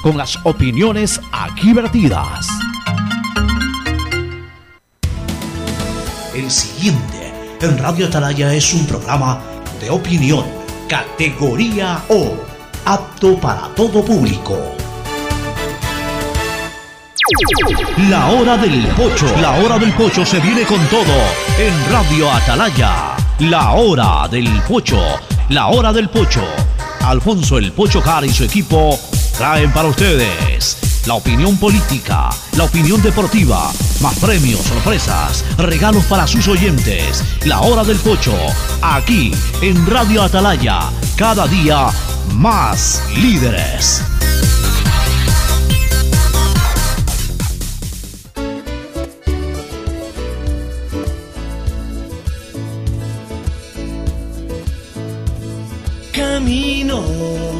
con las opiniones aquí vertidas. El siguiente en Radio Atalaya es un programa de opinión, categoría O, apto para todo público. La hora del pocho. La hora del pocho se viene con todo en Radio Atalaya. La hora del pocho. La hora del pocho. Alfonso el Pocho Car y su equipo traen para ustedes la opinión política, la opinión deportiva, más premios, sorpresas, regalos para sus oyentes. La hora del pocho, aquí en Radio Atalaya, cada día más líderes. Camino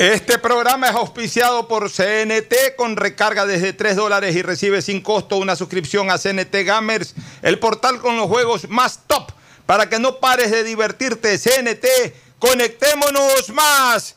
Este programa es auspiciado por CNT con recarga desde 3 dólares y recibe sin costo una suscripción a CNT Gamers, el portal con los juegos más top. Para que no pares de divertirte, CNT, conectémonos más.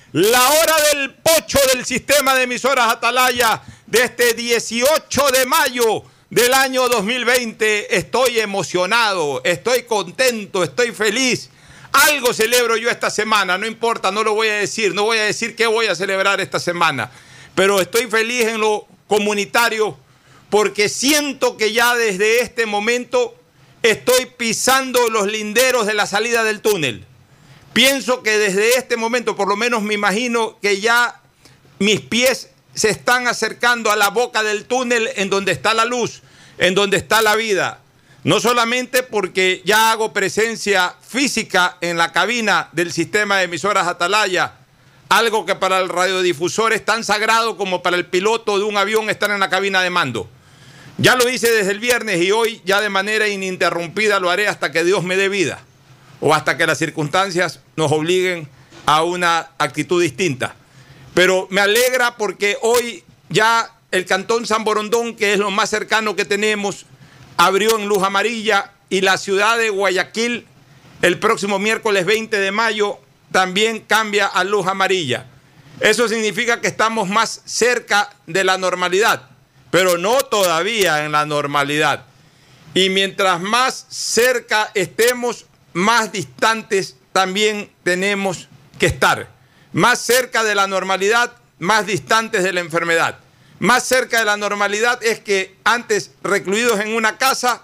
la hora del pocho del sistema de emisoras Atalaya de este 18 de mayo del año 2020. Estoy emocionado, estoy contento, estoy feliz. Algo celebro yo esta semana, no importa, no lo voy a decir, no voy a decir qué voy a celebrar esta semana, pero estoy feliz en lo comunitario porque siento que ya desde este momento estoy pisando los linderos de la salida del túnel. Pienso que desde este momento, por lo menos me imagino que ya mis pies se están acercando a la boca del túnel en donde está la luz, en donde está la vida. No solamente porque ya hago presencia física en la cabina del sistema de emisoras Atalaya, algo que para el radiodifusor es tan sagrado como para el piloto de un avión estar en la cabina de mando. Ya lo hice desde el viernes y hoy ya de manera ininterrumpida lo haré hasta que Dios me dé vida o hasta que las circunstancias nos obliguen a una actitud distinta. Pero me alegra porque hoy ya el Cantón San Borondón, que es lo más cercano que tenemos, abrió en luz amarilla y la ciudad de Guayaquil el próximo miércoles 20 de mayo también cambia a luz amarilla. Eso significa que estamos más cerca de la normalidad, pero no todavía en la normalidad. Y mientras más cerca estemos, más distantes también tenemos que estar. Más cerca de la normalidad, más distantes de la enfermedad. Más cerca de la normalidad es que antes recluidos en una casa,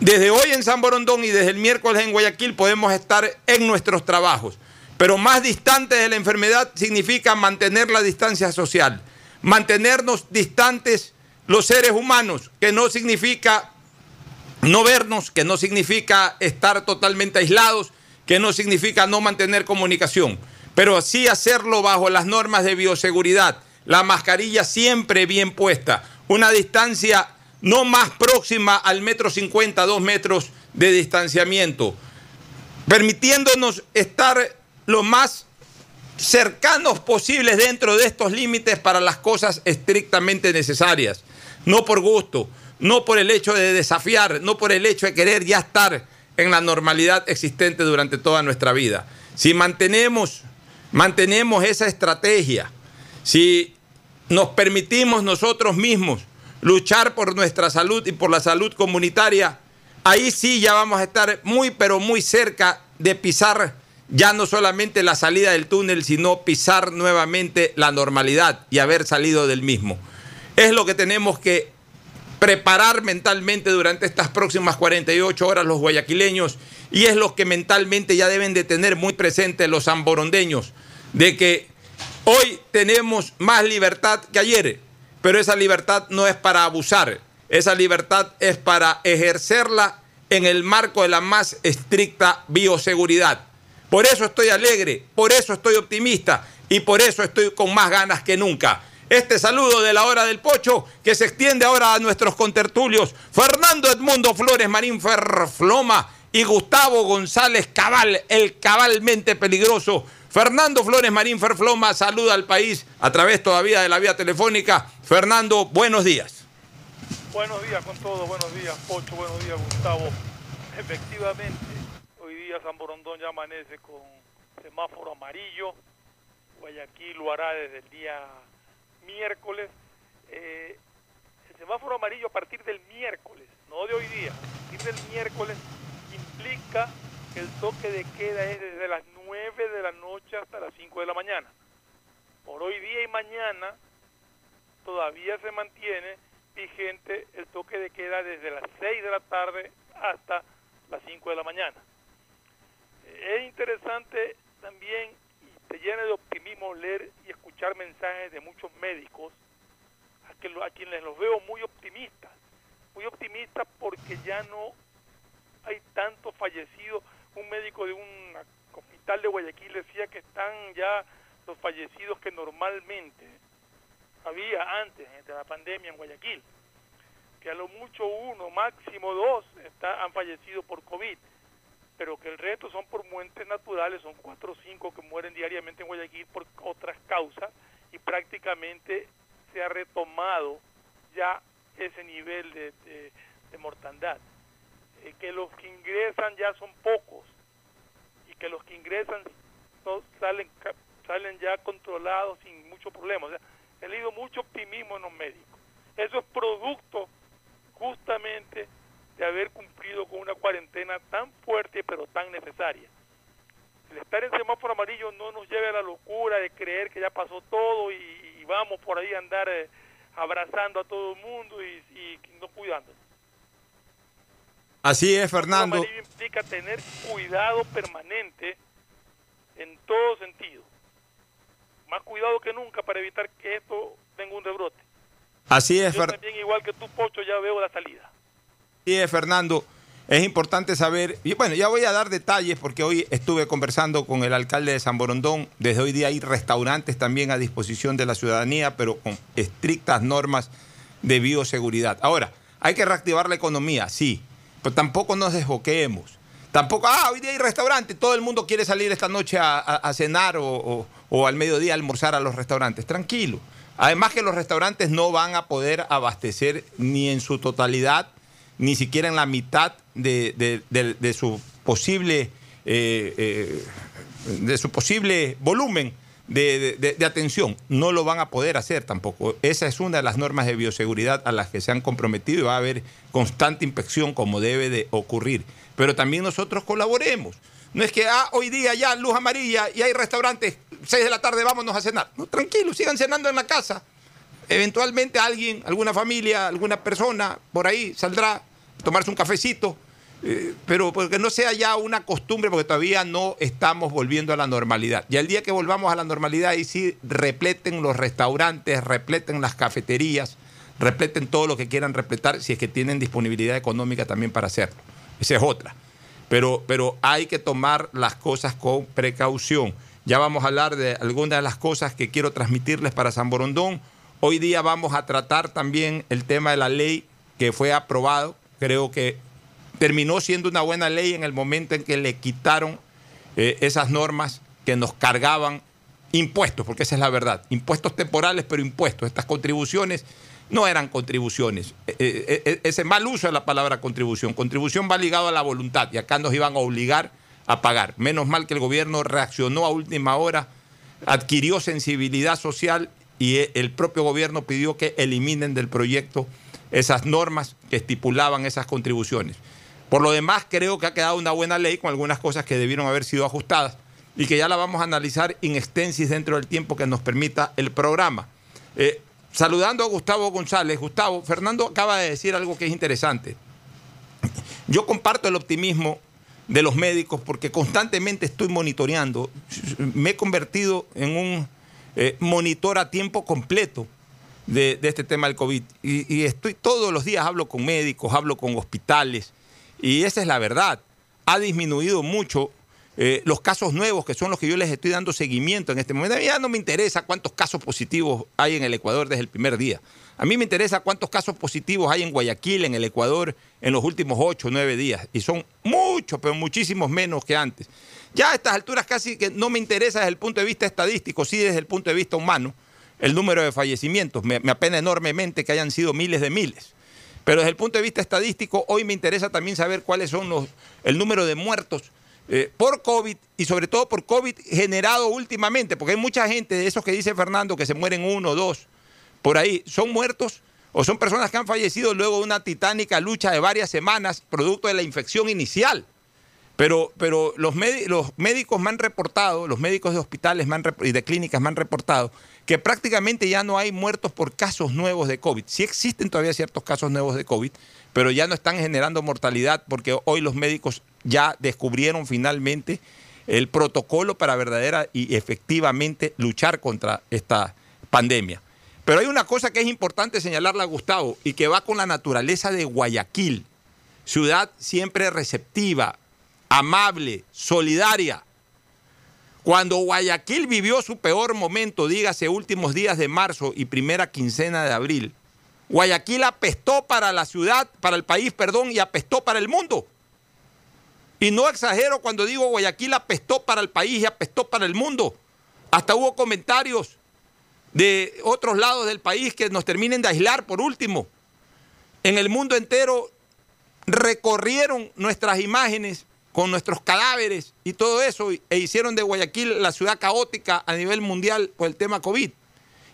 desde hoy en San Borondón y desde el miércoles en Guayaquil podemos estar en nuestros trabajos. Pero más distantes de la enfermedad significa mantener la distancia social, mantenernos distantes los seres humanos, que no significa no vernos, que no significa estar totalmente aislados, que no significa no mantener comunicación, pero sí hacerlo bajo las normas de bioseguridad, la mascarilla siempre bien puesta, una distancia no más próxima al metro cincuenta, dos metros de distanciamiento, permitiéndonos estar lo más cercanos posibles dentro de estos límites para las cosas estrictamente necesarias, no por gusto, no por el hecho de desafiar, no por el hecho de querer ya estar en la normalidad existente durante toda nuestra vida. Si mantenemos, mantenemos esa estrategia, si nos permitimos nosotros mismos luchar por nuestra salud y por la salud comunitaria, ahí sí ya vamos a estar muy, pero muy cerca de pisar ya no solamente la salida del túnel, sino pisar nuevamente la normalidad y haber salido del mismo. Es lo que tenemos que preparar mentalmente durante estas próximas 48 horas los guayaquileños y es lo que mentalmente ya deben de tener muy presente los zamborondeños, de que hoy tenemos más libertad que ayer, pero esa libertad no es para abusar, esa libertad es para ejercerla en el marco de la más estricta bioseguridad. Por eso estoy alegre, por eso estoy optimista y por eso estoy con más ganas que nunca. Este saludo de la hora del pocho que se extiende ahora a nuestros contertulios Fernando Edmundo Flores Marín Ferfloma y Gustavo González Cabal, el cabalmente peligroso. Fernando Flores Marín Ferfloma saluda al país a través todavía de la vía telefónica. Fernando, buenos días. Buenos días con todos, buenos días Pocho, buenos días Gustavo. Efectivamente, hoy día San Borondón ya amanece con semáforo amarillo. Guayaquil lo hará desde el día miércoles. Eh, el semáforo amarillo a partir del miércoles, no de hoy día, a partir del miércoles implica que el toque de queda es desde las 9 de la noche hasta las 5 de la mañana. Por hoy día y mañana todavía se mantiene vigente el toque de queda desde las 6 de la tarde hasta las 5 de la mañana. Es interesante también te llena de optimismo leer y escuchar mensajes de muchos médicos a, que, a quienes los veo muy optimistas, muy optimistas porque ya no hay tantos fallecidos. Un médico de un hospital de Guayaquil decía que están ya los fallecidos que normalmente había antes de la pandemia en Guayaquil, que a lo mucho uno, máximo dos, está, han fallecido por COVID, pero que el resto son por muertes naturales, son cuatro o cinco que mueren diariamente en Guayaquil por otras causas y prácticamente se ha retomado ya ese nivel de, de, de mortandad. Eh, que los que ingresan ya son pocos y que los que ingresan salen salen ya controlados sin mucho problema. O sea, he leído mucho optimismo en los médicos. Eso es producto justamente de haber cumplido con una cuarentena tan fuerte pero tan necesaria. El estar en semáforo amarillo no nos lleve a la locura de creer que ya pasó todo y, y vamos por ahí a andar eh, abrazando a todo el mundo y, y no cuidándonos. Así es, Fernando. El amarillo implica tener cuidado permanente en todo sentido. Más cuidado que nunca para evitar que esto tenga un rebrote. Así es, Yo Fer- también, igual que tú, Pocho, ya veo la salida. Es, Fernando. Es importante saber, bueno, ya voy a dar detalles porque hoy estuve conversando con el alcalde de San Borondón. Desde hoy día hay restaurantes también a disposición de la ciudadanía, pero con estrictas normas de bioseguridad. Ahora, hay que reactivar la economía, sí, pero tampoco nos desboquemos. Tampoco, ah, hoy día hay restaurantes, todo el mundo quiere salir esta noche a, cenar o, o- o al mediodía a almorzar a los restaurantes. Tranquilo. Además que los restaurantes no van a poder abastecer ni en su totalidad, ni siquiera en la mitad de, de- su posible eh, eh, de su posible volumen de, atención. No lo van a poder hacer tampoco. Esa es una de las normas de bioseguridad a las que se han comprometido y va a haber constante inspección como debe de ocurrir. Pero también nosotros colaboremos. No es que ah, hoy día ya luz amarilla y hay restaurantes, 6 de la tarde vámonos a cenar. No, tranquilo, sigan cenando en la casa. Eventualmente alguien, alguna familia, alguna persona por ahí saldrá a tomarse un cafecito, eh, pero porque no sea ya una costumbre, porque todavía no estamos volviendo a la normalidad. Y el día que volvamos a la normalidad, ahí sí repleten los restaurantes, repleten las cafeterías, repleten todo lo que quieran repletar, si es que tienen disponibilidad económica también para hacerlo. Esa es otra. Pero, pero hay que tomar las cosas con precaución. Ya vamos a hablar de algunas de las cosas que quiero transmitirles para San Borondón. Hoy día vamos a tratar también el tema de la ley que fue aprobado. Creo que terminó siendo una buena ley en el momento en que le quitaron eh, esas normas que nos cargaban impuestos, porque esa es la verdad. Impuestos temporales, pero impuestos. Estas contribuciones no eran contribuciones. Eh, eh, eh, ese mal uso de la palabra contribución. Contribución va ligado a la voluntad y acá nos iban a obligar a pagar. Menos mal que el gobierno reaccionó a última hora, adquirió sensibilidad social y el propio gobierno pidió que eliminen del proyecto esas normas que estipulaban esas contribuciones. Por lo demás, creo que ha quedado una buena ley con algunas cosas que debieron haber sido ajustadas y que ya la vamos a analizar in extensis dentro del tiempo que nos permita el programa. Eh, saludando a Gustavo González. Gustavo, Fernando acaba de decir algo que es interesante. Yo comparto el optimismo de los médicos porque constantemente estoy monitoreando. Me he convertido en un eh, monitor a tiempo completo de, este tema del COVID. Y, y, estoy todos los días, hablo con médicos, hablo con hospitales. Y esa es la verdad. Ha disminuido mucho eh, los casos nuevos, que son los que yo les estoy dando seguimiento en este momento. A mí ya no me interesa cuántos casos positivos hay en el Ecuador desde el primer día. A mí me interesa cuántos casos positivos hay en Guayaquil, en el Ecuador, en los últimos ocho o nueve días. Y son muchos, pero muchísimos menos que antes. Ya a estas alturas casi que no me interesa desde el punto de vista estadístico, sí desde el punto de vista humano, el número de fallecimientos. Me, me apena enormemente que hayan sido miles de miles. Pero desde el punto de vista estadístico, hoy me interesa también saber cuáles son los, el número de muertos eh, por COVID y sobre todo por COVID generado últimamente, porque hay mucha gente de esos que dice Fernando que se mueren uno o dos por ahí, son muertos o son personas que han fallecido luego de una titánica lucha de varias semanas producto de la infección inicial. Pero, pero los, los médicos me han reportado, los médicos de hospitales y de clínicas me han reportado que prácticamente ya no hay muertos por casos nuevos de COVID. Sí existen todavía ciertos casos nuevos de COVID, pero ya no están generando mortalidad porque hoy los médicos ya descubrieron finalmente el protocolo para verdadera y efectivamente luchar contra esta pandemia. Pero hay una cosa que es importante señalarla, Gustavo, y que va con la naturaleza de Guayaquil, ciudad siempre receptiva, amable, solidaria. Cuando Guayaquil vivió su peor momento, dígase últimos días de marzo y primera quincena de abril, Guayaquil apestó para la ciudad, para el país, perdón, y apestó para el mundo. Y no exagero cuando digo Guayaquil apestó para el país y apestó para el mundo. Hasta hubo comentarios de otros lados del país que nos terminen de aislar por último. En el mundo entero recorrieron nuestras imágenes con nuestros cadáveres y todo eso e hicieron de Guayaquil la ciudad caótica a nivel mundial por el tema COVID.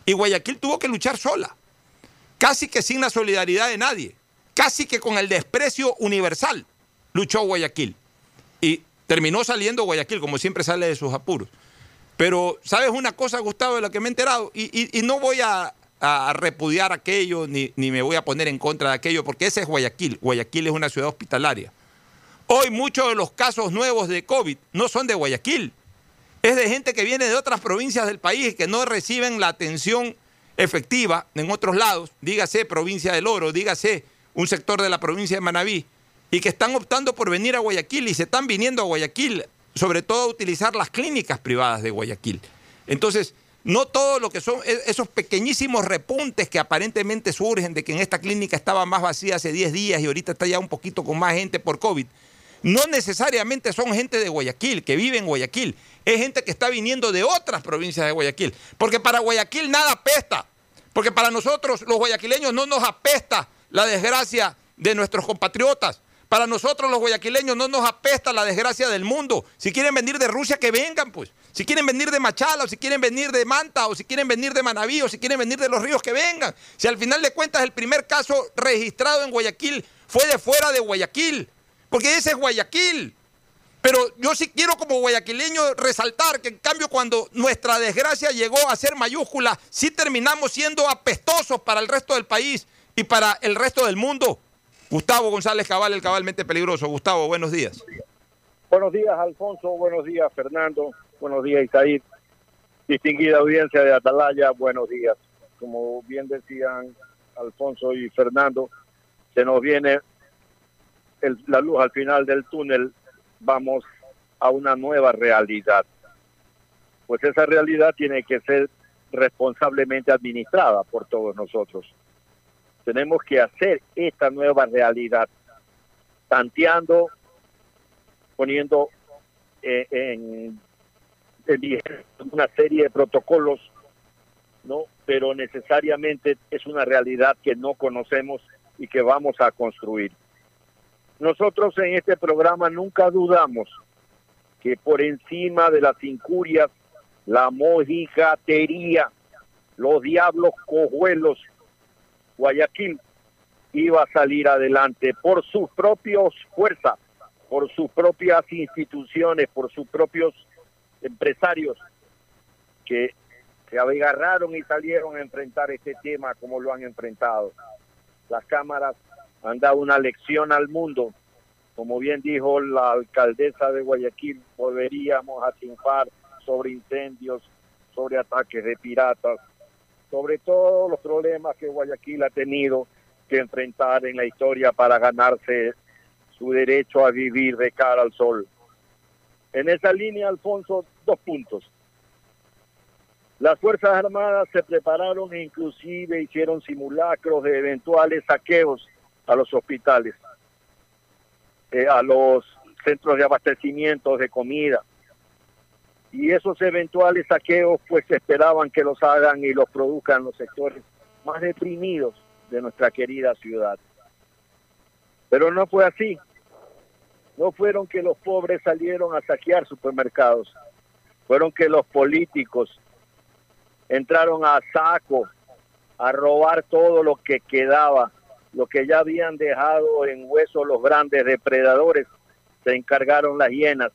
Y Guayaquil tuvo que luchar sola casi que sin la solidaridad de nadie, casi que con el desprecio universal, luchó Guayaquil. Y terminó saliendo Guayaquil, como siempre sale de sus apuros. Pero, ¿sabes una cosa, Gustavo, de lo que me he enterado? Y, no voy a, repudiar aquello, ni, ni me voy a poner en contra de aquello, porque ese es Guayaquil. Guayaquil es una ciudad hospitalaria. Hoy muchos de los casos nuevos de COVID no son de Guayaquil. Es de gente que viene de otras provincias del país y que no reciben la atención efectiva en otros lados, dígase provincia del Oro, dígase un sector de la provincia de Manabí, y que están optando por venir a Guayaquil y se están viniendo a Guayaquil, sobre todo a utilizar las clínicas privadas de Guayaquil. Entonces, no todo lo que son e-, esos pequeñísimos repuntes que aparentemente surgen de que en esta clínica estaba más vacía hace 10 días y ahorita está ya un poquito con más gente por COVID, no necesariamente son gente de Guayaquil, que vive en Guayaquil, es gente que está viniendo de otras provincias de Guayaquil, porque para Guayaquil nada apesta. Porque para nosotros, los guayaquileños, no nos apesta la desgracia de nuestros compatriotas. Para nosotros, los guayaquileños, no nos apesta la desgracia del mundo. Si quieren venir de Rusia, que vengan, pues. Si quieren venir de Machala, o si quieren venir de Manta, o si quieren venir de Manaví, o si quieren venir de los ríos, que vengan. Si al final de cuentas el primer caso registrado en Guayaquil fue de fuera de Guayaquil. Porque ese es Guayaquil. Pero yo sí quiero como guayaquileño resaltar que en cambio cuando nuestra desgracia llegó a ser mayúscula, sí terminamos siendo apestosos para el resto del país y para el resto del mundo. Gustavo González Cabal, el cabalmente peligroso. Gustavo, buenos días. Buenos días, Alfonso. Buenos días, Fernando. Buenos días, Isaí. Distinguida audiencia de Atalaya, buenos días. Como bien decían Alfonso y Fernando, se nos viene la luz al final del túnel vamos a una nueva realidad. Pues esa realidad tiene que ser responsablemente administrada por todos nosotros. Tenemos que hacer esta nueva realidad, tanteando, poniendo eh, en, en una serie de protocolos, ¿no? Pero necesariamente es una realidad que no conocemos y que vamos a construir. Nosotros en este programa nunca dudamos que por encima de las incurias, la mojigatería, los diablos cojuelos, Guayaquil iba a salir adelante por sus propios fuerzas, por sus propias instituciones, por sus propios empresarios que se agarraron y salieron a enfrentar este tema como lo han enfrentado. Las cámaras han dado una lección al mundo. Como bien dijo la alcaldesa de Guayaquil, volveríamos a triunfar sobre incendios, sobre ataques de piratas, sobre todos los problemas que Guayaquil ha tenido que enfrentar en la historia para ganarse su derecho a vivir de cara al sol. En esa línea, Alfonso, dos puntos. Las Fuerzas Armadas se prepararon e inclusive hicieron simulacros de eventuales saqueos a los hospitales, eh, a los centros de abastecimiento de comida. Y esos eventuales saqueos pues esperaban que los hagan y los produzcan los sectores más deprimidos de nuestra querida ciudad. Pero no fue así. No fueron que los pobres salieron a saquear supermercados. Fueron que los políticos entraron a saco a robar todo lo que quedaba lo que ya habían dejado en hueso los grandes depredadores, se encargaron las hienas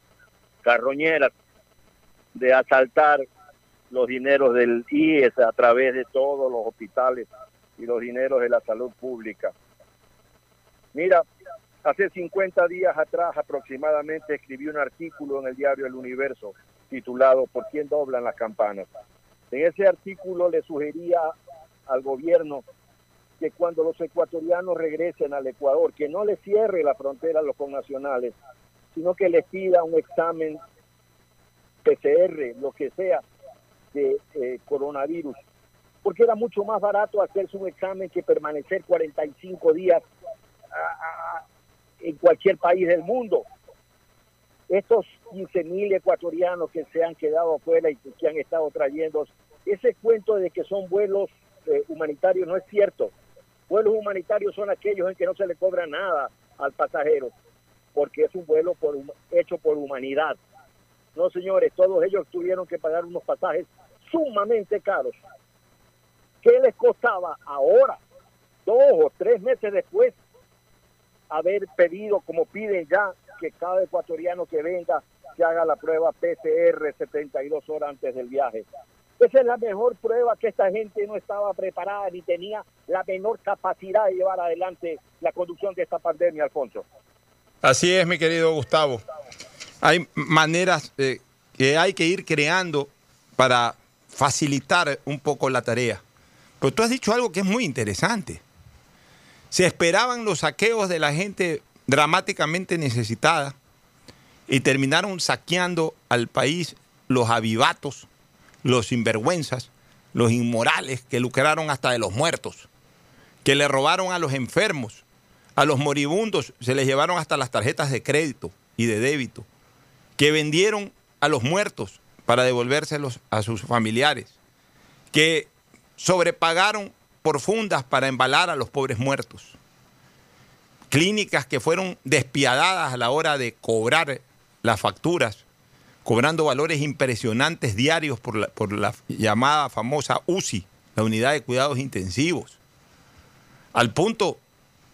carroñeras de asaltar los dineros del IES a través de todos los hospitales y los dineros de la salud pública. Mira, hace 50 días atrás aproximadamente escribí un artículo en el diario El Universo titulado ¿Por quién doblan las campanas? En ese artículo le sugería al gobierno que cuando los ecuatorianos regresen al Ecuador, que no les cierre la frontera a los connacionales, sino que les pida un examen PCR, lo que sea, de eh, coronavirus, porque era mucho más barato hacerse un examen que permanecer 45 días en cualquier país del mundo. Estos 15.000 ecuatorianos que se han quedado afuera y que han estado trayendo, ese cuento de que son vuelos eh, humanitarios no es cierto. Vuelos humanitarios son aquellos en que no se le cobra nada al pasajero, porque es un vuelo por, hecho por humanidad. No, señores, todos ellos tuvieron que pagar unos pasajes sumamente caros. ¿Qué les costaba ahora, dos o tres meses después, haber pedido, como piden ya, que cada ecuatoriano que venga se haga la prueba PCR 72 horas antes del viaje? Esa es la mejor prueba que esta gente no estaba preparada ni tenía la menor capacidad de llevar adelante la conducción de esta pandemia, Alfonso. Así es, mi querido Gustavo. Hay maneras eh, que hay que ir creando para facilitar un poco la tarea. Pero tú has dicho algo que es muy interesante. Se esperaban los saqueos de la gente dramáticamente necesitada y terminaron saqueando al país los avivatos los sinvergüenzas, los inmorales que lucraron hasta de los muertos, que le robaron a los enfermos, a los moribundos, se les llevaron hasta las tarjetas de crédito y de débito, que vendieron a los muertos para devolvérselos a sus familiares, que sobrepagaron por fundas para embalar a los pobres muertos, clínicas que fueron despiadadas a la hora de cobrar las facturas cobrando valores impresionantes diarios por la, por la llamada famosa UCI, la unidad de cuidados intensivos. Al punto,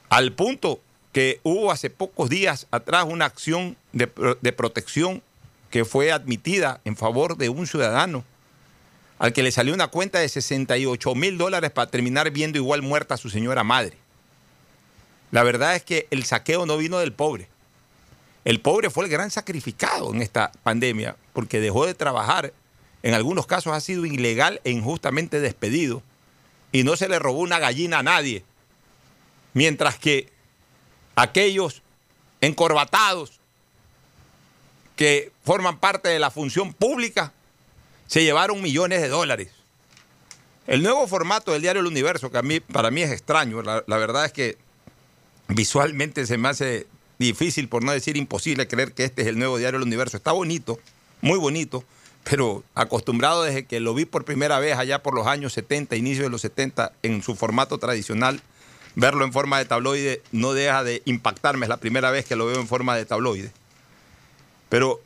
al punto que hubo hace pocos días atrás una acción de, de protección que fue admitida en favor de un ciudadano al que le salió una cuenta de 68 mil dólares para terminar viendo igual muerta a su señora madre. La verdad es que el saqueo no vino del pobre. El pobre fue el gran sacrificado en esta pandemia porque dejó de trabajar. En algunos casos ha sido ilegal e injustamente despedido y no se le robó una gallina a nadie. Mientras que aquellos encorbatados que forman parte de la función pública se llevaron millones de dólares. El nuevo formato del diario El Universo, que a mí, para mí es extraño, la, la verdad es que visualmente se me hace difícil, por no decir imposible, creer que este es el nuevo diario El Universo. Está bonito, muy bonito, pero acostumbrado desde que lo vi por primera vez allá por los años 70, inicio de los 70, en su formato tradicional, verlo en forma de tabloide no deja de impactarme. Es la primera vez que lo veo en forma de tabloide. Pero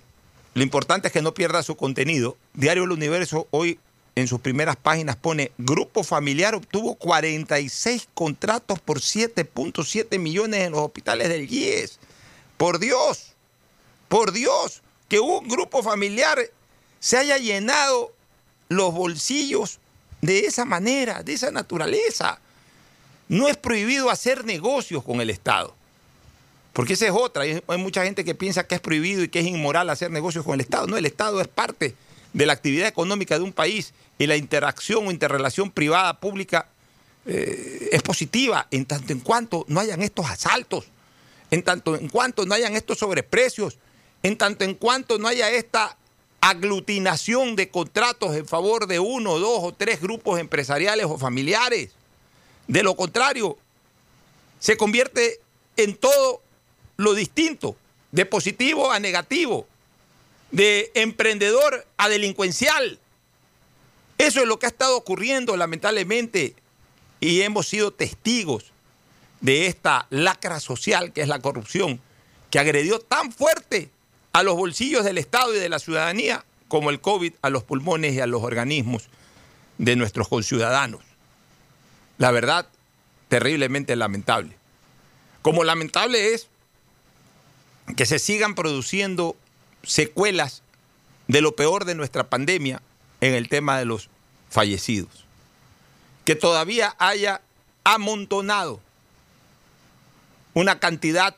lo importante es que no pierda su contenido. Diario El Universo hoy en sus primeras páginas pone, Grupo Familiar obtuvo 46 contratos por 7.7 millones en los hospitales del IES. Por Dios, por Dios, que un grupo familiar se haya llenado los bolsillos de esa manera, de esa naturaleza. No es prohibido hacer negocios con el Estado. Porque esa es otra. Hay, mucha gente que piensa que es prohibido y que es inmoral hacer negocios con el Estado. No, el Estado es parte de la actividad económica de un país y la interacción o interrelación privada pública eh, es positiva en tanto en cuanto no hayan estos asaltos, en tanto en cuanto no hayan estos sobreprecios, en tanto en cuanto no haya esta aglutinación de contratos en favor de uno, dos o tres grupos empresariales o familiares. De lo contrario, se convierte en todo lo distinto, de positivo a negativo, de emprendedor a delincuencial. Eso es lo que ha estado ocurriendo lamentablemente y hemos sido testigos de esta lacra social que es la corrupción, que agredió tan fuerte a los bolsillos del Estado y de la ciudadanía como el COVID a los pulmones y a los organismos de nuestros conciudadanos. La verdad, terriblemente lamentable. Como lamentable es que se sigan produciendo secuelas de lo peor de nuestra pandemia en el tema de los fallecidos. Que todavía haya amontonado una cantidad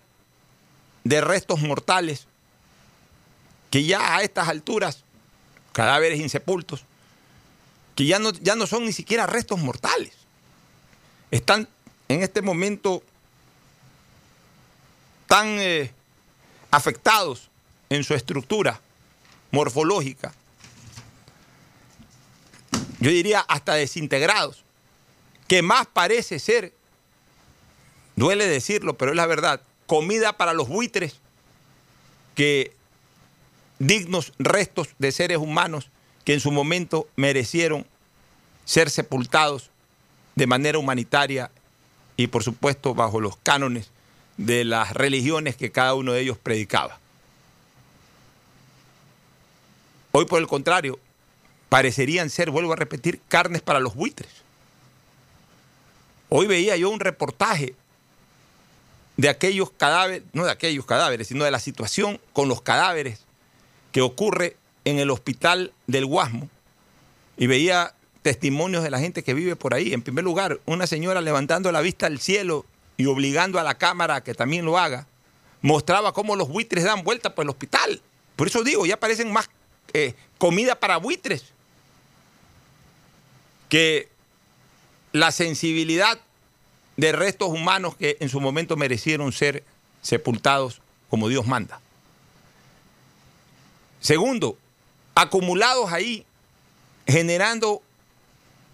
de restos mortales que ya a estas alturas, cadáveres insepultos, que ya no, ya no son ni siquiera restos mortales. Están en este momento tan eh, afectados en su estructura morfológica, yo diría hasta desintegrados, que más parece ser, duele decirlo, pero es la verdad, comida para los buitres que dignos restos de seres humanos que en su momento merecieron ser sepultados de manera humanitaria y por supuesto bajo los cánones de las religiones que cada uno de ellos predicaba. Hoy, por el contrario, parecerían ser, vuelvo a repetir, carnes para los buitres. Hoy veía yo un reportaje de aquellos cadáveres, no de aquellos cadáveres, sino de la situación con los cadáveres que ocurre en el hospital del Guasmo y veía testimonios de la gente que vive por ahí. En primer lugar, una señora levantando la vista al cielo y obligando a la cámara a que también lo haga, mostraba cómo los buitres dan vuelta por el hospital. Por eso digo, ya parecen más eh, comida para buitres que la sensibilidad de restos humanos que en su momento merecieron ser sepultados como Dios manda. Segundo, acumulados ahí, generando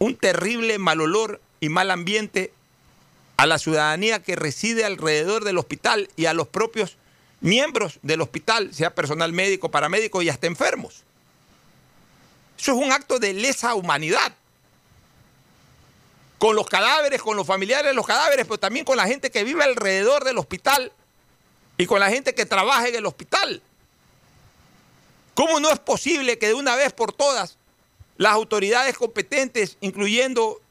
un terrible mal olor y mal ambiente a la ciudadanía que reside alrededor del hospital y a los propios miembros del hospital, sea personal médico, paramédico y hasta enfermos. Eso es un acto de lesa humanidad. Con los cadáveres, con los familiares de los cadáveres, pero también con la gente que vive alrededor del hospital y con la gente que trabaja en el hospital. ¿Cómo no es posible que de una vez por todas las autoridades competentes, incluyendo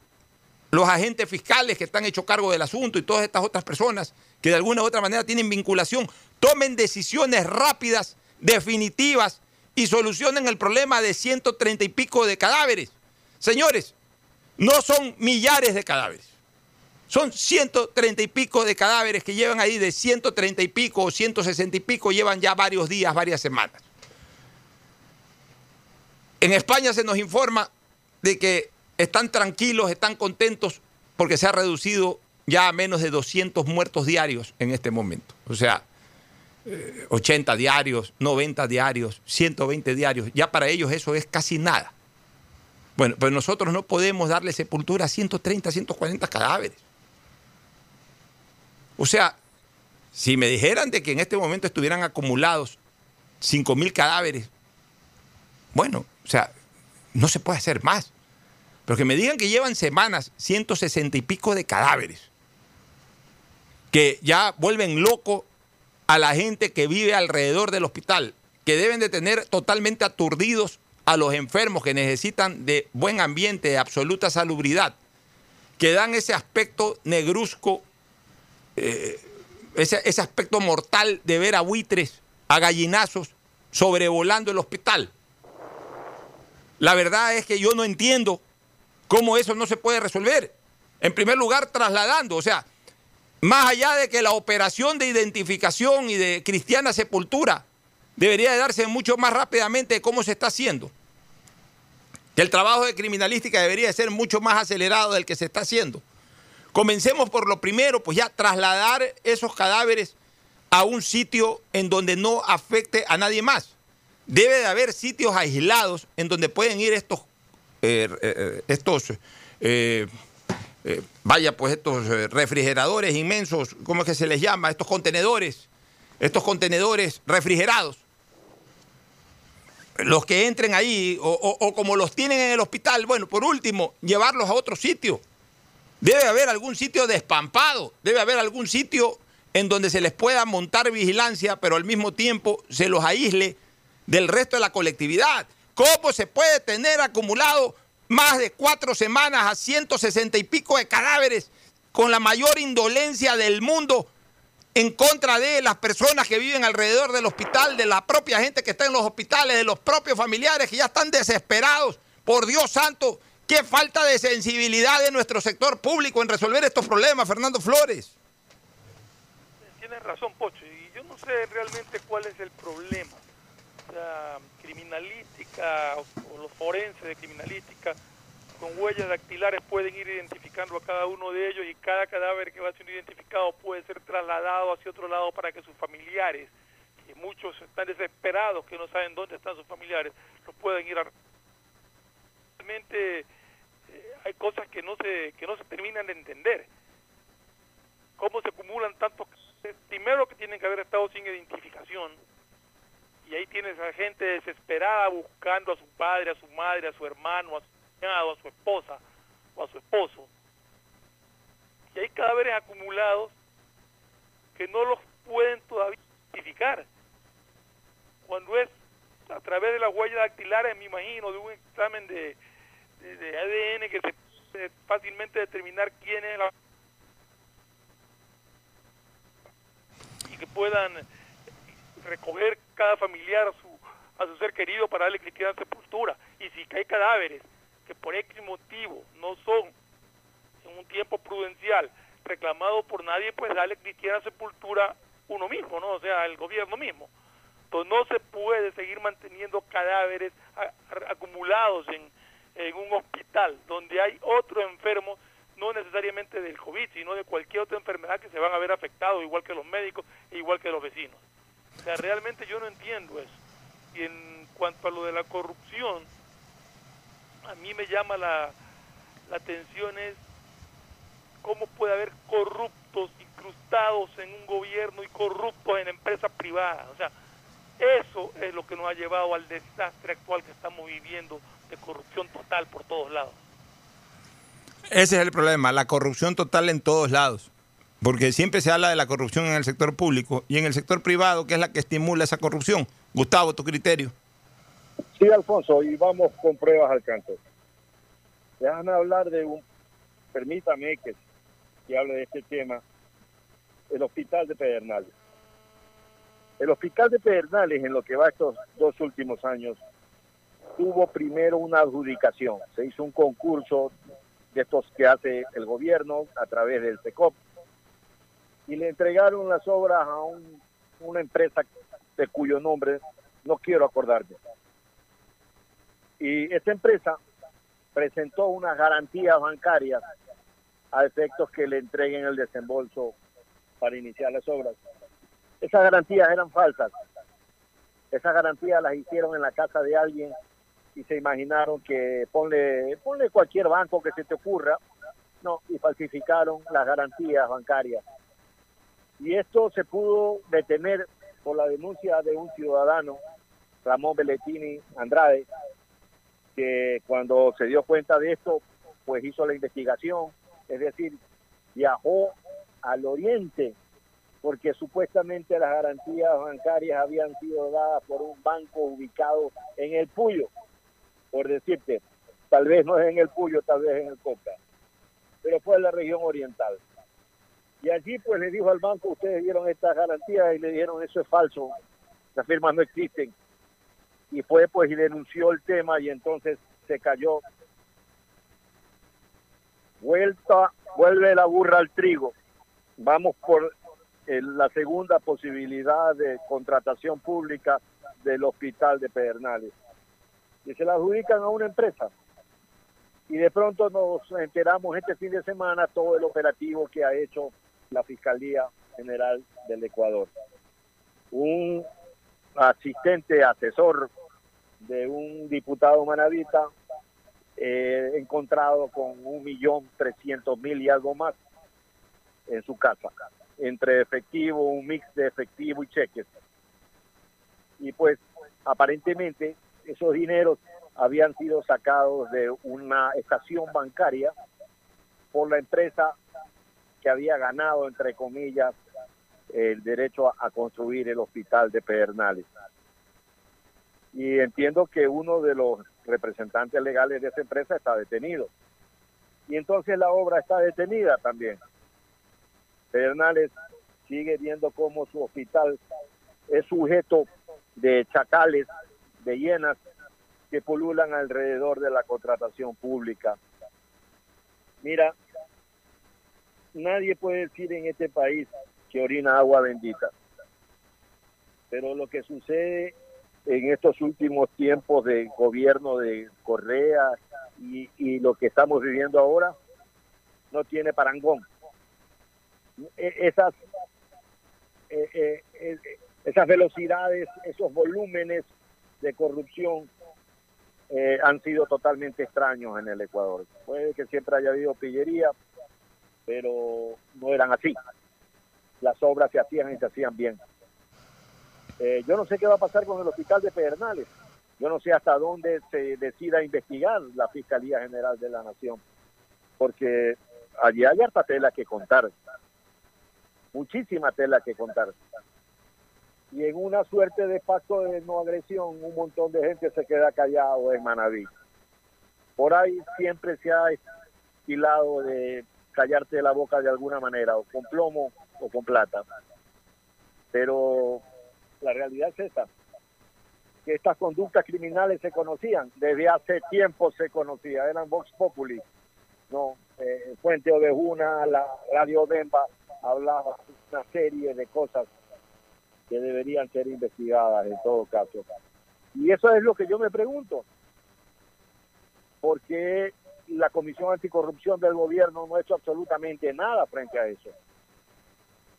los agentes fiscales que están hecho cargo del asunto y todas estas otras personas que de alguna u otra manera tienen vinculación, tomen decisiones rápidas, definitivas y solucionen el problema de 130 y pico de cadáveres. Señores, no son millares de cadáveres. Son 130 y pico de cadáveres que llevan ahí de 130 y pico o 160 y pico, llevan ya varios días, varias semanas. En España se nos informa de que están tranquilos, están contentos porque se ha reducido ya a menos de 200 muertos diarios en este momento. O sea, 80 diarios, 90 diarios, 120 diarios. Ya para ellos eso es casi nada. Bueno, pero nosotros no podemos darle sepultura a 130, 140 cadáveres. O sea, si me dijeran de que en este momento estuvieran acumulados 5.000 cadáveres, bueno, o sea, no se puede hacer más. Pero que me digan que llevan semanas 160 y pico de cadáveres, que ya vuelven loco a la gente que vive alrededor del hospital, que deben de tener totalmente aturdidos a los enfermos que necesitan de buen ambiente, de absoluta salubridad, que dan ese aspecto negruzco, eh, ese, ese aspecto mortal de ver a buitres, a gallinazos sobrevolando el hospital. La verdad es que yo no entiendo cómo eso no se puede resolver. En primer lugar, trasladando, o sea, más allá de que la operación de identificación y de cristiana sepultura debería de darse mucho más rápidamente de cómo se está haciendo. Que el trabajo de criminalística debería de ser mucho más acelerado del que se está haciendo. Comencemos por lo primero, pues ya trasladar esos cadáveres a un sitio en donde no afecte a nadie más. Debe de haber sitios aislados en donde pueden ir estos, eh, eh, estos eh, vaya, pues estos refrigeradores inmensos, ¿cómo es que se les llama? Estos contenedores, estos contenedores refrigerados. Los que entren ahí, o, o como los tienen en el hospital, bueno, por último, llevarlos a otro sitio. Debe haber algún sitio despampado, debe haber algún sitio en donde se les pueda montar vigilancia, pero al mismo tiempo se los aísle del resto de la colectividad. ¿Cómo se puede tener acumulado más de cuatro semanas a 160 y pico de cadáveres con la mayor indolencia del mundo en contra de las personas que viven alrededor del hospital, de la propia gente que está en los hospitales, de los propios familiares que ya están desesperados? Por Dios santo, qué falta de sensibilidad de nuestro sector público en resolver estos problemas, Fernando Flores. Tienes razón, Pocho, y yo no sé realmente cuál es el problema criminalística o, los forenses de criminalística con huellas dactilares pueden ir identificando a cada uno de ellos y cada cadáver que va siendo identificado puede ser trasladado hacia otro lado para que sus familiares, que muchos están desesperados que no saben dónde están sus familiares, los puedan ir a... Realmente eh, hay cosas que no se que no se terminan de entender. ¿Cómo se acumulan tantos? Primero que tienen que haber estado sin identificación, y ahí tienes a gente desesperada buscando a su padre, a su madre, a su hermano, a su cuñado, a su esposa o a su esposo. Y hay cadáveres acumulados que no los pueden todavía identificar. Cuando es a través de las huellas dactilares, me imagino, de un examen de, de, ADN que se puede fácilmente determinar quién es la... y que puedan recoger cada familiar a su, a su ser querido para darle cristiana sepultura. Y si hay cadáveres que por X motivo no son en un tiempo prudencial reclamados por nadie, pues darle cristiana sepultura uno mismo, ¿no? O sea, el gobierno mismo. Entonces no se puede seguir manteniendo cadáveres acumulados en, en un hospital donde hay otro enfermo, no necesariamente del COVID, sino de cualquier otra enfermedad que se van a ver afectados, igual que los médicos e igual que los vecinos. O sea, realmente yo no entiendo eso. Y en cuanto a lo de la corrupción, a mí me llama la, la atención es cómo puede haber corruptos incrustados en un gobierno y corruptos en empresas privadas. O sea, eso es lo que nos ha llevado al desastre actual que estamos viviendo de corrupción total por todos lados. Ese es el problema, la corrupción total en todos lados. Porque siempre se habla de la corrupción en el sector público y en el sector privado, que es la que estimula esa corrupción. Gustavo, tu criterio. Sí, Alfonso, y vamos con pruebas al canto. Déjame hablar de un, permítame que, hable de este tema, el hospital de Pedernales. El hospital de Pedernales, en lo que va estos dos últimos años, tuvo primero una adjudicación. Se hizo un concurso de estos que hace el gobierno a través del SECOP y le entregaron las obras a una empresa de cuyo nombre no quiero acordarme. Y esta empresa presentó unas garantías bancarias a efectos que le entreguen el desembolso para iniciar las obras. Esas garantías eran falsas. Esas garantías las hicieron en la casa de alguien y se imaginaron que ponle, ponle cualquier banco que se te ocurra, no, y falsificaron las garantías bancarias. Y esto se pudo detener por la denuncia de un ciudadano, Ramón Belletini Andrade, que cuando se dio cuenta de esto, pues hizo la investigación, es decir, viajó al oriente, porque supuestamente las garantías bancarias habían sido dadas por un banco ubicado en el Puyo, por decirte, tal vez no es en el Puyo, tal vez en el Coca, pero fue en la región oriental. Y allí pues le dijo al banco, ustedes dieron estas garantías y le dijeron, eso es falso, las firmas no existen. Y fue pues y denunció el tema y entonces se cayó. Vuelta, vuelve la burra al trigo. Vamos por el- la segunda posibilidad de contratación pública del hospital de Pedernales. Y se la adjudican a una empresa y de pronto nos enteramos este fin de semana todo el operativo que ha hecho la Fiscalía General del Ecuador. Un asistente asesor de un diputado manavita eh, encontrado con un millón trescientos mil y algo más en su casa, entre efectivo, un mix de efectivo y cheques. Y pues aparentemente esos dineros habían sido sacados de una estación bancaria por la empresa que había ganado, entre comillas, el derecho a, construir el hospital de Pedernales. Y entiendo que uno de los representantes legales de esa empresa está detenido. Y entonces la obra está detenida también. Pedernales sigue viendo cómo su hospital es sujeto de chacales, de hienas que pululan alrededor de la contratación pública. Mira, nadie puede decir en este país que orina agua bendita. Pero lo que sucede en estos últimos tiempos de gobierno de Correa y, lo que estamos viviendo ahora no tiene parangón. E- Esas, eh, esas velocidades, esos volúmenes de corrupción eh, han sido totalmente extraños en el Ecuador. Puede que siempre haya habido pillería, pero no eran así. Las obras se hacían y se hacían bien. Eh, yo no sé qué va a pasar con el hospital de Pedernales. Yo no sé hasta dónde se decida investigar la Fiscalía General de la Nación, porque allí hay harta tela que contar, muchísima tela que contar. Y en una suerte de pacto de no agresión, un montón de gente se queda callado en Manaví. Por ahí siempre se ha estilado de callarte la boca de alguna manera, o con plomo o con plata. Pero la realidad es esta, que estas conductas criminales se conocían, desde hace tiempo se conocía, eran Vox Populi, no, eh, Fuente Ovejuna, la Radio Bemba hablaba una serie de cosas que deberían ser investigadas en todo caso. Y eso es lo que yo me pregunto, ¿por qué la Comisión Anticorrupción del gobierno no ha hecho absolutamente nada frente a eso?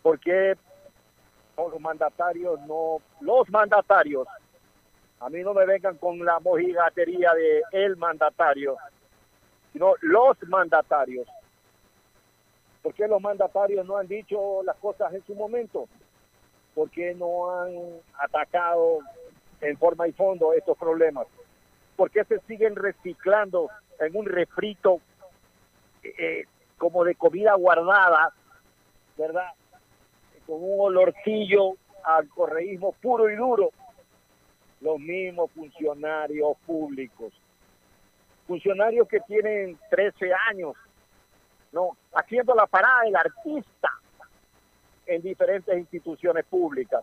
¿Por qué los mandatarios no, los mandatarios, a mí no me vengan con la mojigatería de el mandatario, sino los mandatarios. ¿Por qué los mandatarios no han dicho las cosas en su momento? ¿Por qué no han atacado en forma y fondo estos problemas? ¿Por qué se siguen reciclando en un refrito eh, como de comida guardada, verdad? Con un olorcillo al correísmo puro y duro. Los mismos funcionarios públicos. Funcionarios que tienen 13 años, ¿no? Haciendo la parada del artista en diferentes instituciones públicas.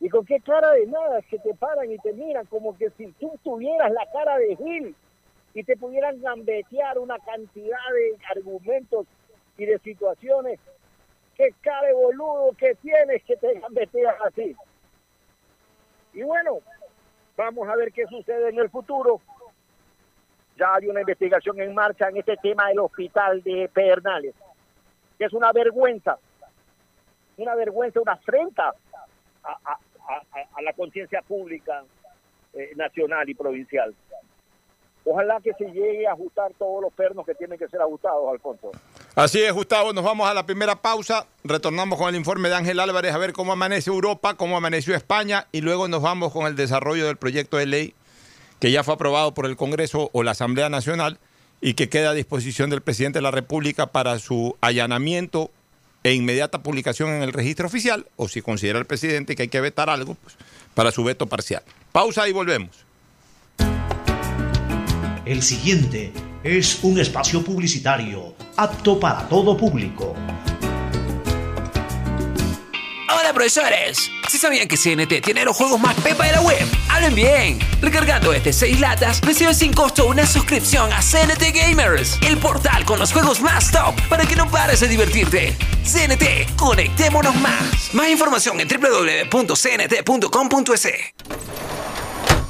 ¿Y con qué cara de nada que te paran y te miran como que si tú tuvieras la cara de Gil y te pudieran gambetear una cantidad de argumentos y de situaciones? ¿Qué cara de boludo que tienes que te gambeteas así? Y bueno, vamos a ver qué sucede en el futuro. Ya hay una investigación en marcha en este tema del hospital de Pedernales, que es una vergüenza, una vergüenza, una afrenta a la conciencia pública eh, nacional y provincial. Ojalá que se llegue a ajustar todos los pernos que tienen que ser ajustados, Alfonso. Así es, Gustavo. Nos vamos a la primera pausa. Retornamos con el informe de Ángel Álvarez a ver cómo amanece Europa, cómo amaneció España y luego nos vamos con el desarrollo del proyecto de ley que ya fue aprobado por el Congreso o la Asamblea Nacional y que queda a disposición del presidente de la República para su allanamiento e inmediata publicación en el registro oficial, o si considera el presidente que hay que vetar algo, pues, para su veto parcial. Pausa y volvemos. El siguiente es un espacio publicitario apto para todo público. Hola profesores, si sabían que CNT tiene los juegos más pepa de la web, hablen bien. Recargando este 6 latas, recibes sin costo una suscripción a CNT Gamers, el portal con los juegos más top para que no pares de divertirte. CNT, conectémonos más. Más información en www.cnt.com.es.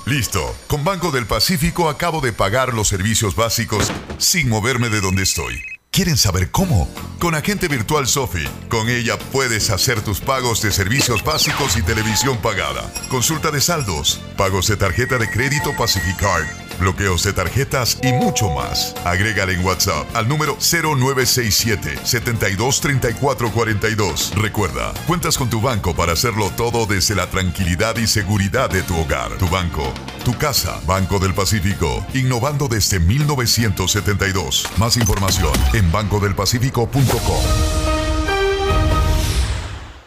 Listo. Con Banco del Pacífico acabo de pagar los servicios básicos sin moverme de donde estoy. ¿Quieren saber cómo? Con Agente Virtual Sofi. Con ella puedes hacer tus pagos de servicios básicos y televisión pagada. Consulta de saldos, pagos de tarjeta de crédito Pacificard, bloqueos de tarjetas y mucho más. Agrégale en WhatsApp al número 0967 723442. Recuerda, cuentas con tu banco para hacerlo todo desde la tranquilidad y seguridad de tu hogar. Tu banco, tu casa, Banco del Pacífico, innovando desde 1972. Más información en bancodelpacifico.com.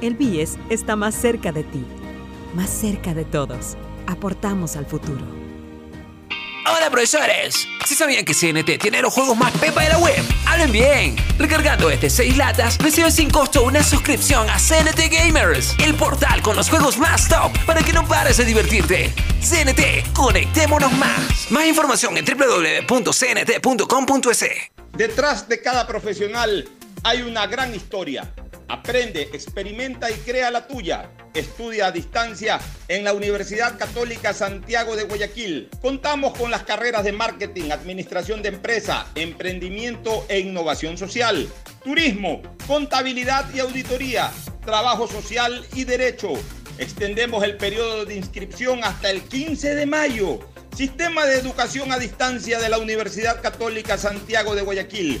El BIES está más cerca de ti, más cerca de todos. Aportamos al futuro. Hola profesores, si sabían que CNT tiene los juegos más pepa de la web, hablen bien. Recargando este 6 latas, recibes sin costo una suscripción a CNT Gamers, el portal con los juegos más top para que no pares de divertirte. CNT, conectémonos más. Más información en www.cnt.com.es. Detrás de cada profesional hay una gran historia. Aprende, experimenta y crea la tuya. Estudia a distancia en la Universidad Católica Santiago de Guayaquil. Contamos con las carreras de marketing, administración de empresa, emprendimiento e innovación social, turismo, contabilidad y auditoría, trabajo social y derecho. Extendemos el periodo de inscripción hasta el 15 de mayo. Sistema de Educación a Distancia de la Universidad Católica Santiago de Guayaquil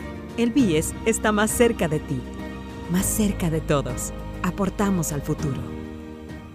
El BIES está más cerca de ti, más cerca de todos. Aportamos al futuro.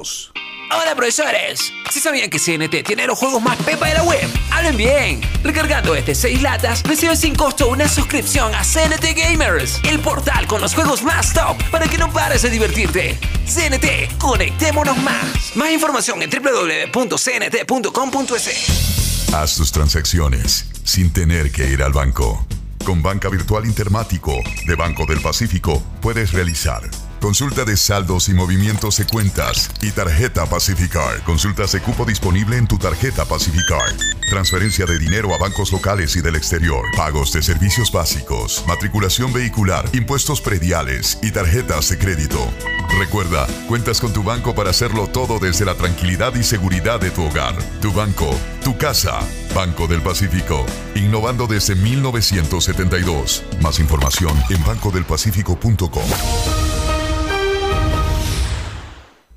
Hola profesores, si sabían que CNT tiene los juegos más pepa de la web, hablen bien. Recargando este 6 latas, recibe sin costo una suscripción a CNT Gamers, el portal con los juegos más top para que no pares de divertirte. CNT, conectémonos más. Más información en www.cnt.com.es. Haz tus transacciones sin tener que ir al banco. Con Banca Virtual Intermático de Banco del Pacífico puedes realizar Consulta de saldos y movimientos de cuentas y tarjeta Pacificar. Consultas de cupo disponible en tu tarjeta Pacificar. Transferencia de dinero a bancos locales y del exterior. Pagos de servicios básicos. Matriculación vehicular. Impuestos prediales y tarjetas de crédito. Recuerda, cuentas con tu banco para hacerlo todo desde la tranquilidad y seguridad de tu hogar. Tu banco, tu casa. Banco del Pacífico. Innovando desde 1972. Más información en bancodelpacífico.com.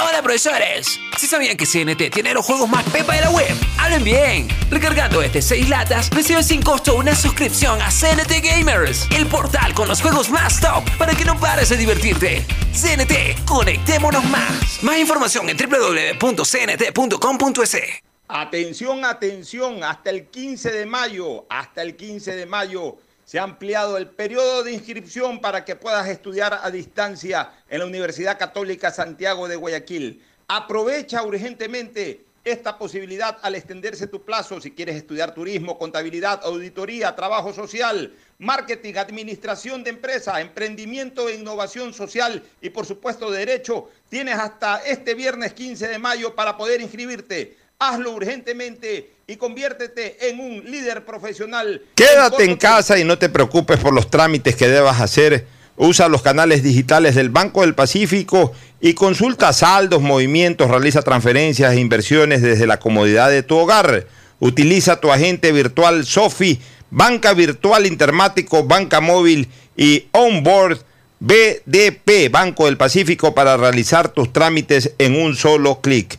Hola profesores, si sabían que CNT tiene los juegos más pepa de la web, hablen bien. Recargando este 6 latas, recibe sin costo una suscripción a CNT Gamers, el portal con los juegos más top para que no pares de divertirte. CNT, conectémonos más. Más información en www.cnt.com.es. Atención, atención, hasta el 15 de mayo, hasta el 15 de mayo se ha ampliado el periodo de inscripción para que puedas estudiar a distancia en la Universidad Católica Santiago de Guayaquil. Aprovecha urgentemente esta posibilidad al extenderse tu plazo si quieres estudiar turismo, contabilidad, auditoría, trabajo social, marketing, administración de empresas, emprendimiento e innovación social y por supuesto derecho. Tienes hasta este viernes 15 de mayo para poder inscribirte. Hazlo urgentemente y conviértete en un líder profesional. Quédate en casa y no te preocupes por los trámites que debas hacer. Usa los canales digitales del Banco del Pacífico y consulta saldos, movimientos, realiza transferencias e inversiones desde la comodidad de tu hogar. Utiliza tu agente virtual Sofi, banca virtual intermático, banca móvil y onboard BDP, Banco del Pacífico, para realizar tus trámites en un solo clic.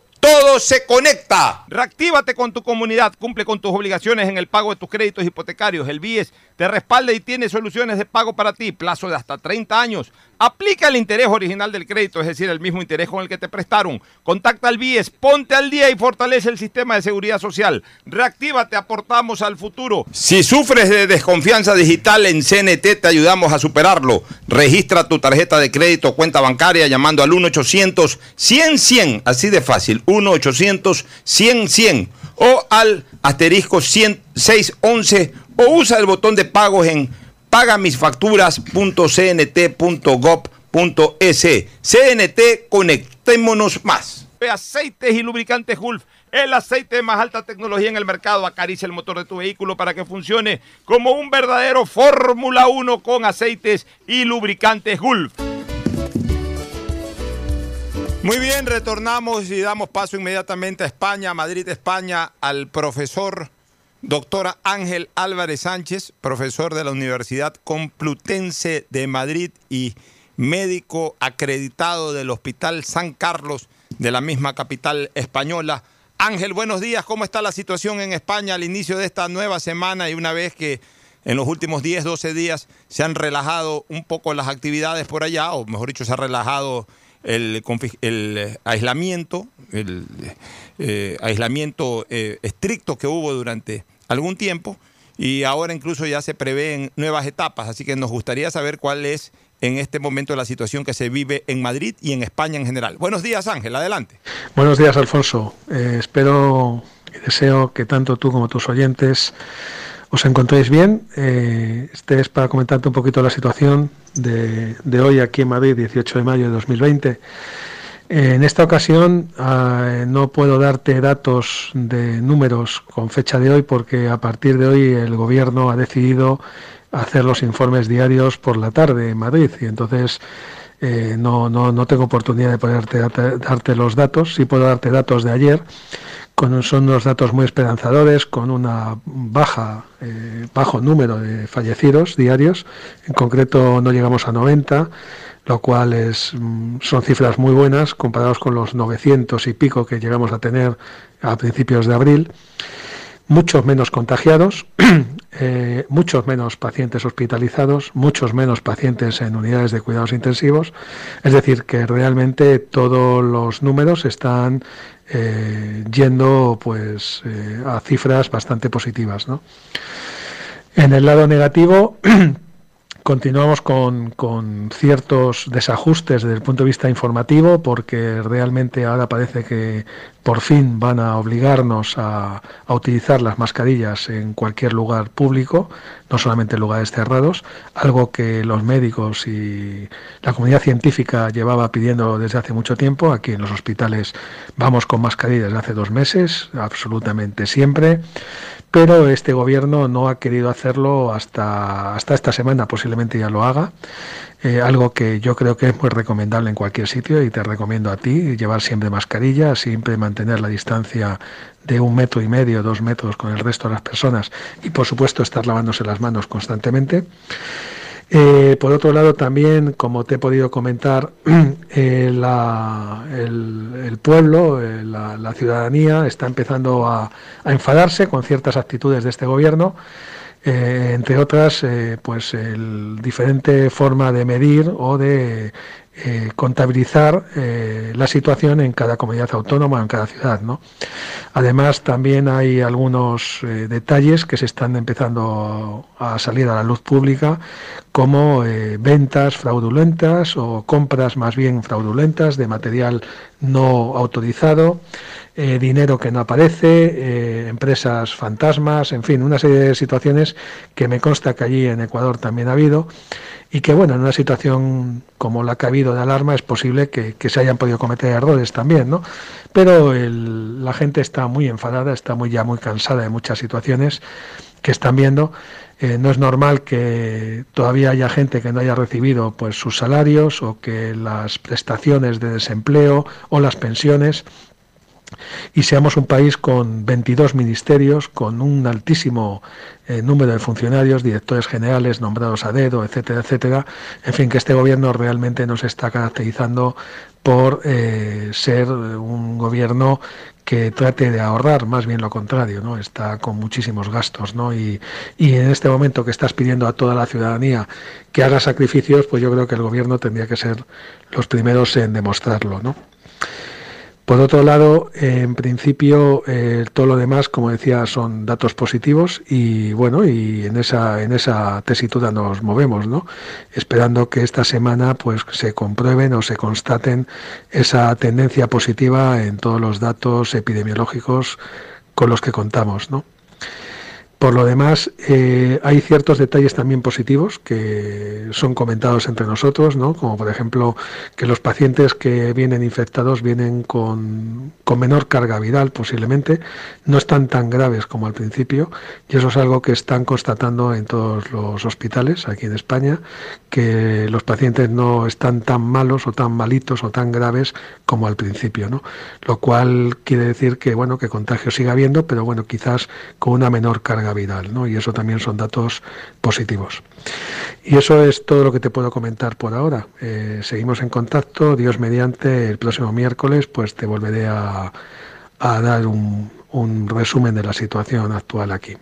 todo se conecta. Reactívate con tu comunidad, cumple con tus obligaciones en el pago de tus créditos hipotecarios. El BIES te respalda y tiene soluciones de pago para ti, plazo de hasta 30 años. Aplica el interés original del crédito, es decir, el mismo interés con el que te prestaron. Contacta al BIES, ponte al día y fortalece el sistema de seguridad social. Reactívate, aportamos al futuro. Si sufres de desconfianza digital en CNT, te ayudamos a superarlo. Registra tu tarjeta de crédito o cuenta bancaria llamando al 1-800-100-100, así de fácil, 1-800-100-100 o al asterisco 611 o usa el botón de pagos en pagamisfacturas.cnt.gov.es. CNT, conectémonos más. Aceites y lubricantes Gulf. El aceite de más alta tecnología en el mercado acaricia el motor de tu vehículo para que funcione como un verdadero Fórmula 1 con aceites y lubricantes Gulf. Muy bien, retornamos y damos paso inmediatamente a España, Madrid, España, al profesor Doctora Ángel Álvarez Sánchez, profesor de la Universidad Complutense de Madrid y médico acreditado del Hospital San Carlos de la misma capital española. Ángel, buenos días. ¿Cómo está la situación en España al inicio de esta nueva semana y una vez que en los últimos 10, 12 días se han relajado un poco las actividades por allá, o mejor dicho, se ha relajado el, el aislamiento, el eh, aislamiento eh, estricto que hubo durante algún tiempo y ahora incluso ya se prevén nuevas etapas, así que nos gustaría saber cuál es en este momento la situación que se vive en Madrid y en España en general. Buenos días Ángel, adelante. Buenos días Alfonso, eh, espero y deseo que tanto tú como tus oyentes os encontréis bien. este es para comentarte un poquito la situación de, de hoy aquí en Madrid, 18 de mayo de 2020. En esta ocasión ah, no puedo darte datos de números con fecha de hoy porque a partir de hoy el gobierno ha decidido hacer los informes diarios por la tarde en Madrid y entonces eh, no, no, no, tengo oportunidad de poderte darte, los datos. Sí puedo darte datos de ayer. Son unos datos muy esperanzadores, con una baja, eh, bajo número de fallecidos diarios. En concreto no llegamos a 90 lo cual es, mm, son cifras muy buenas comparados con los 900 y pico que llegamos a tener a principios de abril. Muchos menos contagiados, eh, muchos menos pacientes hospitalizados, muchos menos pacientes en unidades de cuidados intensivos. Es decir, que realmente todos los números están eh, yendo pues, eh, a cifras bastante positivas. ¿no? En el lado negativo, Continuamos con, con, ciertos desajustes desde el punto de vista informativo porque realmente ahora parece que por fin van a obligarnos a, a, utilizar las mascarillas en cualquier lugar público, no solamente en lugares cerrados, algo que los médicos y la comunidad científica llevaba pidiendo desde hace mucho tiempo. Aquí en los hospitales vamos con mascarillas desde hace dos meses, absolutamente siempre pero este gobierno no ha querido hacerlo hasta, hasta esta semana, posiblemente ya lo haga. Eh, algo que yo creo que es muy recomendable en cualquier sitio y te recomiendo a ti, llevar siempre mascarilla, siempre mantener la distancia de un metro y medio, dos metros con el resto de las personas y por supuesto estar lavándose las manos constantemente. Eh, por otro lado, también, como te he podido comentar, eh, el, pueblo, eh, la, ciudadanía está empezando a, enfadarse con ciertas actitudes de este gobierno, entre otras, pues el diferente forma de medir o de contabilizar la situación en cada comunidad autónoma, en cada ciudad. Además, también hay algunos detalles que se están empezando a salir a la luz pública, como ventas fraudulentas o compras más bien fraudulentas de material no autorizado. dinero que no aparece, empresas fantasmas, en fin, una serie de situaciones que me consta que allí en Ecuador también ha habido y que bueno, en una situación como la que ha habido de alarma es posible que, se hayan podido cometer errores también, ¿no? Pero la gente está muy enfadada, está muy ya muy cansada de muchas situaciones que están viendo. Eh, no es normal que todavía haya gente que no haya recibido pues sus salarios o que las prestaciones de desempleo o las pensiones y seamos un país con 22 ministerios, con un altísimo eh, número de funcionarios, directores generales nombrados a dedo, etcétera, etcétera. En fin, que este gobierno realmente nos está caracterizando por eh, ser un gobierno que trate de ahorrar, más bien lo contrario, ¿no? Está con muchísimos gastos, ¿no? Y, y en este momento que estás pidiendo a toda la ciudadanía que haga sacrificios, pues yo creo que el gobierno tendría que ser los primeros en demostrarlo, ¿no? Por otro lado, en principio, eh, todo lo demás, como decía, son datos positivos y bueno, y en esa, en esa tesitura nos movemos, ¿no? Esperando que esta semana pues se comprueben o se constaten esa tendencia positiva en todos los datos epidemiológicos con los que contamos, ¿no? Por lo demás, eh, hay ciertos detalles también positivos que son comentados entre nosotros, ¿no? como por ejemplo que los pacientes que vienen infectados vienen con, con menor carga viral posiblemente, no están tan graves como al principio y eso es algo que están constatando en todos los hospitales aquí en España, que los pacientes no están tan malos o tan malitos o tan graves como al principio, ¿no? lo cual quiere decir que bueno que contagio siga habiendo, pero bueno quizás con una menor carga viral, ¿no? Y eso también son datos positivos. Y eso es todo lo que te puedo comentar por ahora. Eh, seguimos en contacto. Dios mediante, el próximo miércoles, pues te volveré a, a dar un, un resumen de la situación actual aquí.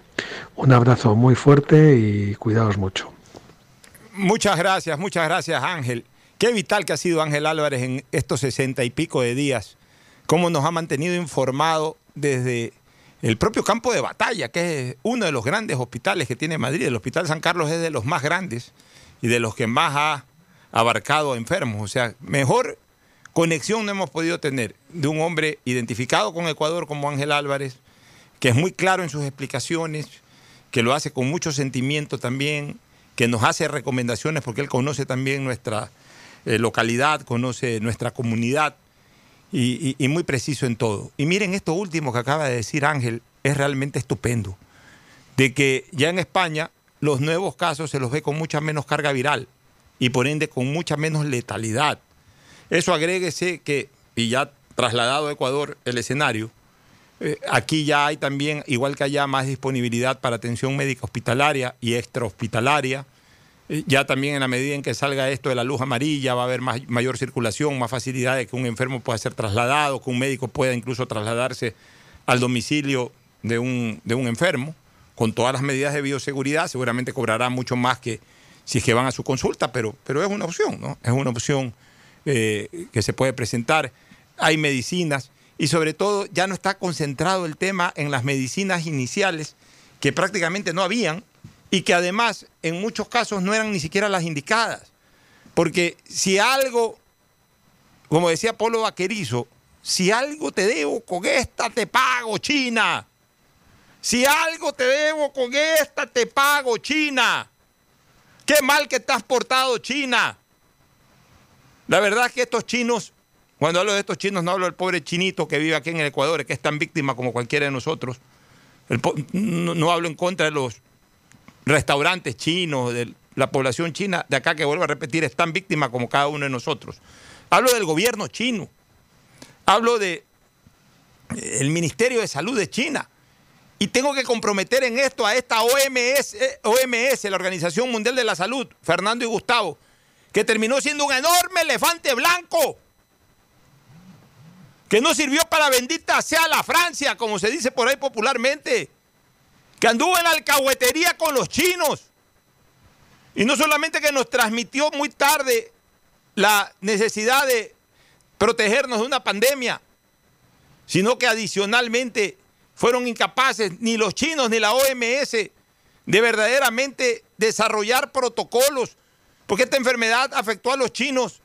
Un abrazo muy fuerte y cuidaos mucho. Muchas gracias, muchas gracias Ángel. Qué vital que ha sido Ángel Álvarez en estos sesenta y pico de días. Cómo nos ha mantenido informado desde el propio campo de batalla, que es uno de los grandes hospitales que tiene Madrid. El Hospital San Carlos es de los más grandes y de los que más ha abarcado enfermos. O sea, mejor conexión no hemos podido tener de un hombre identificado con Ecuador como Ángel Álvarez, que es muy claro en sus explicaciones, que lo hace con mucho sentimiento también, que nos hace recomendaciones porque él conoce también nuestra eh, localidad, conoce nuestra comunidad y, y, y, muy preciso en todo. Y miren, esto último que acaba de decir Ángel es realmente estupendo, de que ya en España los nuevos casos se los ve con mucha menos carga viral y por ende con mucha menos letalidad. Eso agréguese que, y ya trasladado a Ecuador el escenario, eh, aquí ya hay también, igual que allá, más disponibilidad para atención médica hospitalaria y extrahospitalaria. Ya también en la medida en que salga esto de la luz amarilla va a haber más, mayor circulación, más facilidad de que un enfermo pueda ser trasladado, que un médico pueda incluso trasladarse al domicilio de un, de un enfermo, con todas las medidas de bioseguridad, seguramente cobrará mucho más que si es que van a su consulta, pero, pero es una opción, ¿no? Es una opción eh, que se puede presentar. Hay medicinas y sobre todo ya no está concentrado el tema en las medicinas iniciales, que prácticamente no habían, y que además en muchos casos no eran ni siquiera las indicadas. Porque si algo, como decía Polo Vaquerizo, si algo te debo, con esta te pago, China. Si algo te debo, con esta te pago, China. Qué mal que estás portado, China. La verdad es que estos chinos, cuando hablo de estos chinos, no hablo del pobre chinito que vive aquí en el Ecuador, que es tan víctima como cualquiera de nosotros. No, no hablo en contra de los restaurantes chinos, de la población china de acá que vuelvo a repetir, es tan víctima como cada uno de nosotros. Hablo del gobierno chino. Hablo de el Ministerio de Salud de China. Y tengo que comprometer en esto a esta OMS, OMS, la Organización Mundial de la Salud, Fernando y Gustavo, que terminó siendo un enorme elefante blanco, que no sirvió para bendita sea la Francia, como se dice por ahí popularmente que anduvo en la alcahuetería con los chinos. Y no solamente que nos transmitió muy tarde la necesidad de protegernos de una pandemia, sino que adicionalmente fueron incapaces ni los chinos ni la OMS de verdaderamente desarrollar protocolos, porque esta enfermedad afectó a los chinos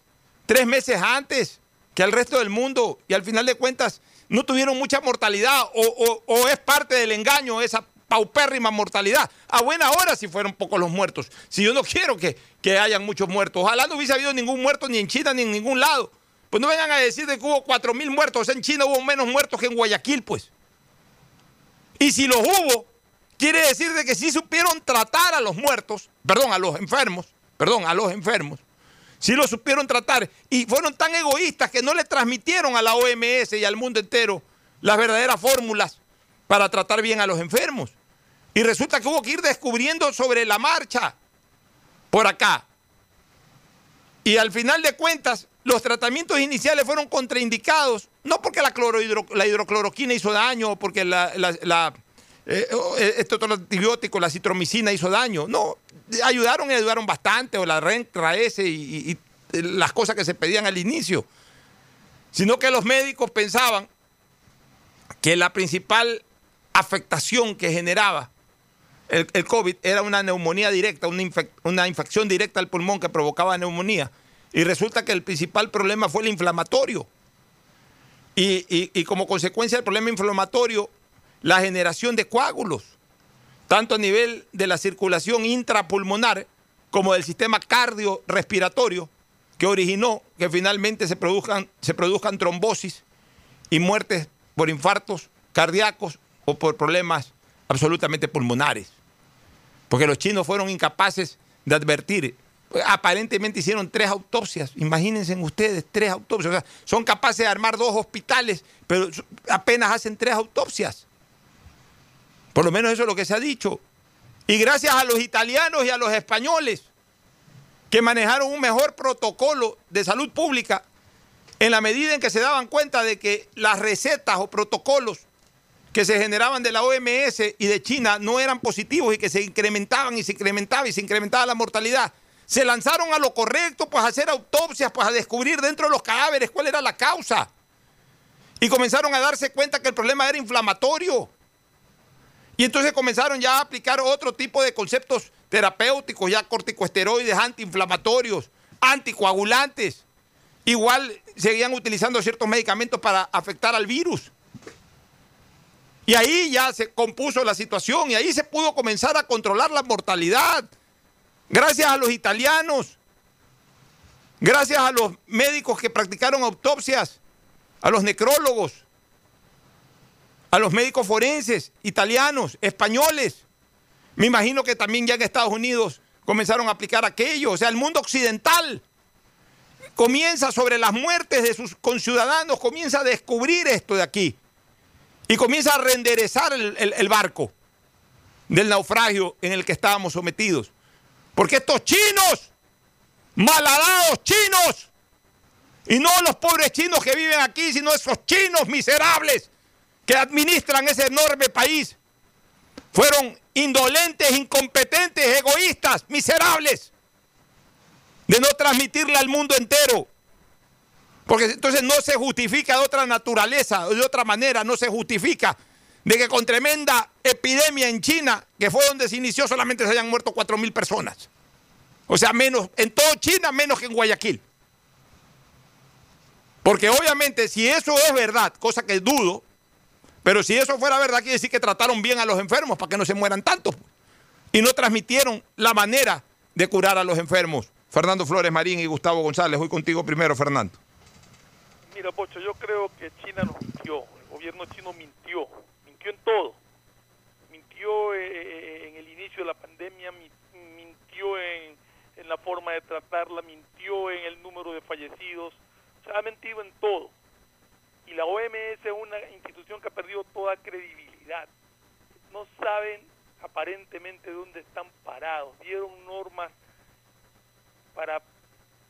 tres meses antes que al resto del mundo y al final de cuentas no tuvieron mucha mortalidad o, o, es parte del engaño esa paupérrima mortalidad. A buena hora si fueron pocos los muertos. Si yo no quiero que, que hayan muchos muertos. Ojalá no hubiese habido ningún muerto ni en China ni en ningún lado. Pues no vengan a decir de que hubo cuatro mil muertos. En China hubo menos muertos que en Guayaquil, pues. Y si los hubo, quiere decir de que sí supieron tratar a los muertos, perdón, a los enfermos, perdón, a los enfermos. Sí lo supieron tratar y fueron tan egoístas que no le transmitieron a la OMS y al mundo entero las verdaderas fórmulas para tratar bien a los enfermos. Y resulta que hubo que ir descubriendo sobre la marcha por acá. Y al final de cuentas, los tratamientos iniciales fueron contraindicados, no porque la, clorohidro, la hidrocloroquina hizo daño o porque la, la, la eh, este otro antibiótico, la citromicina, hizo daño. No, ayudaron y ayudaron bastante, o la Rentra S y, y, y las cosas que se pedían al inicio. Sino que los médicos pensaban que la principal afectación que generaba el, COVID era una neumonía directa, una, una, infección directa al pulmón que provocaba neumonía. Y resulta que el principal problema fue el inflamatorio. Y, y, y como consecuencia del problema inflamatorio, la generación de coágulos. tanto a nivel de la circulación intrapulmonar como del sistema cardiorrespiratorio, que originó que finalmente se produzcan, se produzcan trombosis y muertes por infartos cardíacos o por problemas absolutamente pulmonares. Porque los chinos fueron incapaces de advertir. Aparentemente hicieron tres autopsias. Imagínense ustedes, tres autopsias. O sea, son capaces de armar dos hospitales, pero apenas hacen tres autopsias. Por lo menos eso es lo que se ha dicho. Y gracias a los italianos y a los españoles que manejaron un mejor protocolo de salud pública en la medida en que se daban cuenta de que las recetas o protocolos que se generaban de la OMS y de China no eran positivos y que se incrementaban y se incrementaba y se incrementaba la mortalidad. Se lanzaron a lo correcto, pues a hacer autopsias, pues a descubrir dentro de los cadáveres cuál era la causa. Y comenzaron a darse cuenta que el problema era inflamatorio. Y entonces comenzaron ya a aplicar otro tipo de conceptos terapéuticos, ya corticosteroides, antiinflamatorios, anticoagulantes. Igual seguían utilizando ciertos medicamentos para afectar al virus. Y ahí ya se compuso la situación y ahí se pudo comenzar a controlar la mortalidad. Gracias a los italianos, gracias a los médicos que practicaron autopsias, a los necrólogos, a los médicos forenses, italianos, españoles. Me imagino que también ya en Estados Unidos comenzaron a aplicar aquello. O sea, el mundo occidental comienza sobre las muertes de sus conciudadanos, comienza a descubrir esto de aquí. Y comienza a renderezar el, barco del naufragio en el que estábamos sometidos. Porque estos chinos, malhadados chinos, y no los pobres chinos que viven aquí, sino esos chinos miserables que administran ese enorme país, fueron indolentes, incompetentes, egoístas, miserables, de no transmitirle al mundo entero. Porque entonces no se justifica de otra naturaleza, de otra manera, no se justifica de que con tremenda epidemia en China, que fue donde se inició, solamente se hayan muerto 4 mil personas. O sea, menos, en todo China, menos que en Guayaquil. Porque obviamente si eso es verdad, cosa que dudo, pero si eso fuera verdad, quiere decir que trataron bien a los enfermos para que no se mueran tantos. Y no transmitieron la manera de curar a los enfermos. Fernando Flores Marín y Gustavo González, voy contigo primero, Fernando. Mira, Pocho, yo creo que China nos mintió, el gobierno chino mintió, mintió en todo. Mintió eh, en el inicio de la pandemia, mintió en, en la forma de tratarla, mintió en el número de fallecidos, se ha mentido en todo. Y la OMS es una institución que ha perdido toda credibilidad. No saben aparentemente dónde están parados. Dieron normas para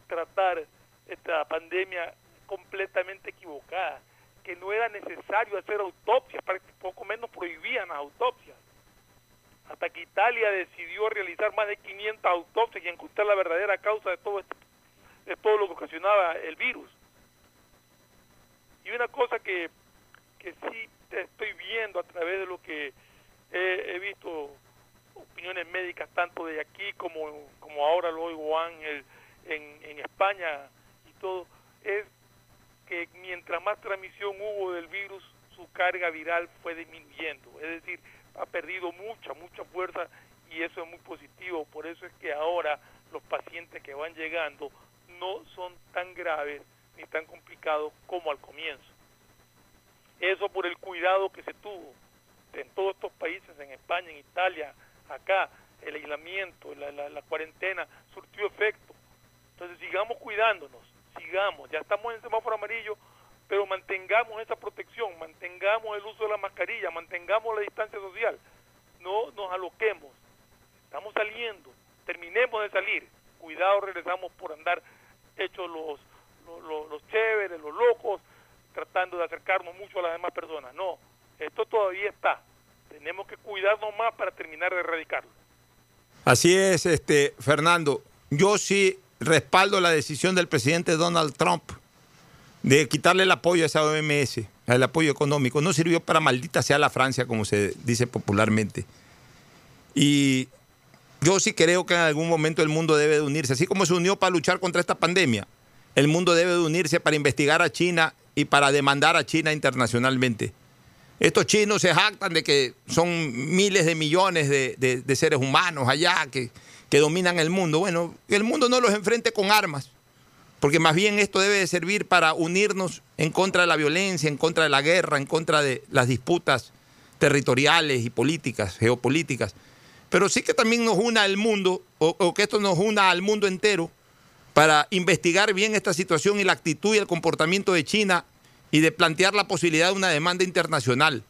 tratar esta pandemia completamente equivocada, que no era necesario hacer autopsias, poco menos prohibían las autopsias. Hasta que Italia decidió realizar más de 500 autopsias y encontrar la verdadera causa de todo, esto, de todo lo que ocasionaba el virus. Y una cosa que, que sí estoy viendo a través de lo que he, visto opiniones médicas tanto de aquí como, como ahora lo oigo Ángel en, en España y todo, es que mientras más transmisión hubo del virus, su carga viral fue disminuyendo. Es decir, ha perdido mucha, mucha fuerza y eso es muy positivo. Por eso es que ahora los pacientes que van llegando no son tan graves ni tan complicados como al comienzo. Eso por el cuidado que se tuvo en todos estos países, en España, en Italia, acá, el aislamiento, la, la, la cuarentena, surtió efecto. Entonces sigamos cuidándonos, sigamos, ya estamos en semáforo amarillo, pero mantengamos esa protección, mantengamos el uso de la mascarilla, mantengamos la distancia social, no nos aloquemos, estamos saliendo, terminemos de salir, cuidado, regresamos por andar hechos los los, los, chéveres, los locos, tratando de acercarnos mucho a las demás personas. No, esto todavía está. Tenemos que cuidarnos más para terminar de erradicarlo. Así es, este Fernando. Yo sí respaldo la decisión del presidente Donald Trump de quitarle el apoyo a esa OMS, el apoyo económico. No sirvió para maldita sea la Francia, como se dice popularmente. Y yo sí creo que en algún momento el mundo debe de unirse, así como se unió para luchar contra esta pandemia el mundo debe de unirse para investigar a China y para demandar a China internacionalmente. Estos chinos se jactan de que son miles de millones de seres humanos allá que, que dominan el mundo. Bueno, el mundo no los enfrente con armas, porque más bien esto debe de servir para unirnos en contra de la violencia, en contra de la guerra, en contra de las disputas territoriales y políticas, geopolíticas. Pero sí que también nos una al mundo, o, o que esto nos una al mundo entero, para investigar bien esta situación y la actitud y el comportamiento de China y de plantear la posibilidad de una demanda internacional.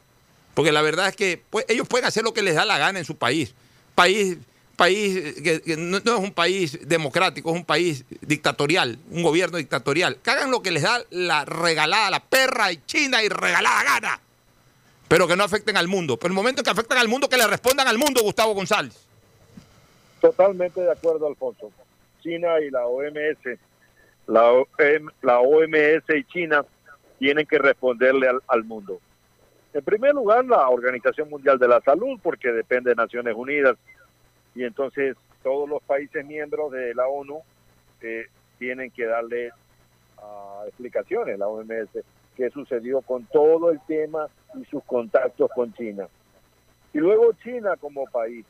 Porque la verdad es que pues, ellos pueden hacer lo que les da la gana en su país. País, país que, no, es un país democrático, es un país dictatorial, un gobierno dictatorial. Que hagan lo que les da la regalada, la perra y China y regalada gana. Pero que no afecten al mundo. Pero el momento en que afectan al mundo, que le respondan al mundo, Gustavo González. Totalmente de acuerdo, Alfonso. China y la OMS, la, OM la OMS y China tienen que responderle al, al mundo. En primer lugar, la Organización Mundial de la Salud, porque depende de Naciones Unidas, y entonces todos los países miembros de la ONU eh, tienen que darle ah, explicaciones, la OMS, qué sucedió con todo el tema y sus contactos con China. Y luego China como país,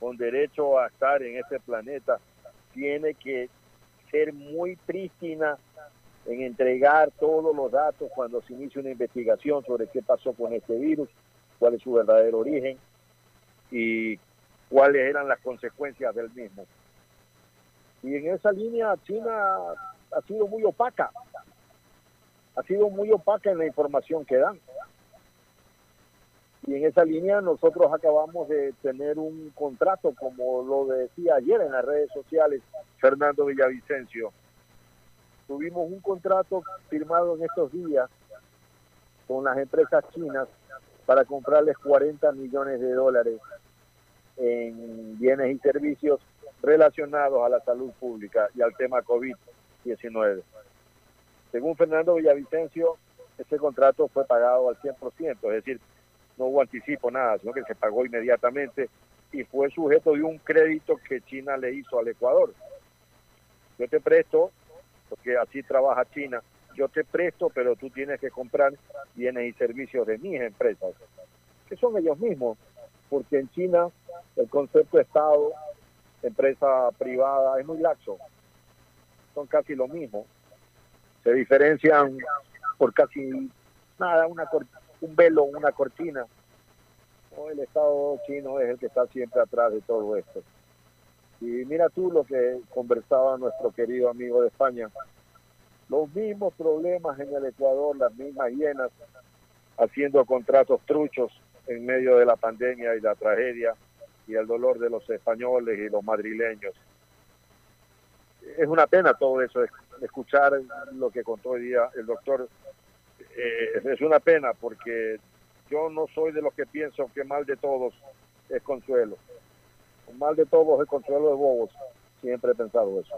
con derecho a estar en este planeta, tiene que ser muy prístina en entregar todos los datos cuando se inicia una investigación sobre qué pasó con este virus, cuál es su verdadero origen y cuáles eran las consecuencias del mismo. Y en esa línea China ha sido muy opaca, ha sido muy opaca en la información que dan. Y en esa línea nosotros acabamos de tener un contrato, como lo decía ayer en las redes sociales Fernando Villavicencio. Tuvimos un contrato firmado en estos días con las empresas chinas para comprarles 40 millones de dólares en bienes y servicios relacionados a la salud pública y al tema COVID-19. Según Fernando Villavicencio, ese contrato fue pagado al 100%, es decir, no hubo anticipo, nada, sino que se pagó inmediatamente y fue sujeto de un crédito que China le hizo al Ecuador. Yo te presto, porque así trabaja China, yo te presto, pero tú tienes que comprar bienes y servicios de mis empresas, que son ellos mismos, porque en China el concepto Estado, empresa privada, es muy laxo, son casi lo mismo, se diferencian por casi nada, una un velo, una cortina. El Estado chino es el que está siempre atrás de todo esto. Y mira tú lo que conversaba nuestro querido amigo de España. Los mismos problemas en el Ecuador, las mismas hienas, haciendo contratos truchos en medio de la pandemia y la tragedia y el dolor de los españoles y los madrileños. Es una pena todo eso, es- escuchar lo que contó hoy día el doctor. Eh, es una pena porque yo no soy de los que pienso que mal de todos es consuelo. Mal de todos es consuelo de bobos. Siempre he pensado eso.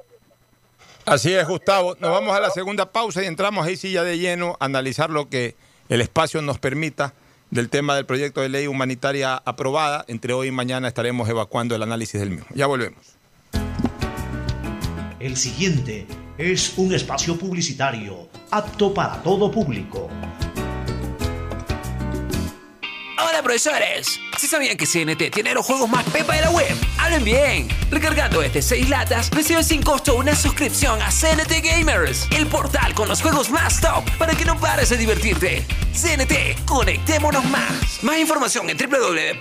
Así es, Gustavo. Nos vamos a la segunda pausa y entramos ahí sí ya de lleno a analizar lo que el espacio nos permita del tema del proyecto de ley humanitaria aprobada. Entre hoy y mañana estaremos evacuando el análisis del mismo. Ya volvemos. El siguiente es un espacio publicitario apto para todo público. Profesores, ¿sí sabían que CNT tiene los juegos más pepa de la web? Hablen bien. Recargando este 6 latas, recibes sin costo una suscripción a CNT Gamers, el portal con los juegos más top para que no pares de divertirte. CNT, conectémonos más. Más información en www.cnt.com.es.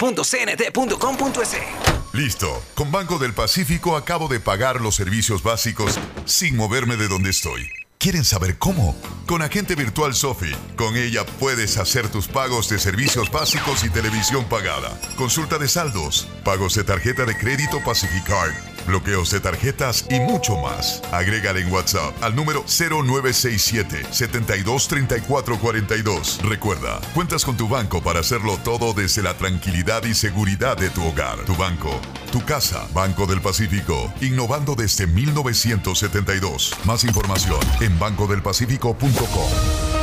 Listo. Con Banco del Pacífico acabo de pagar los servicios básicos sin moverme de donde estoy. ¿Quieren saber cómo? Con Agente Virtual Sofi. Con ella puedes hacer tus pagos de servicios básicos y televisión pagada. Consulta de saldos, pagos de tarjeta de crédito Pacificard, bloqueos de tarjetas y mucho más. Agrégale en WhatsApp al número 0967 723442. Recuerda, cuentas con tu banco para hacerlo todo desde la tranquilidad y seguridad de tu hogar. Tu banco, tu casa, Banco del Pacífico, innovando desde 1972. Más información en bancodelpacifico.com.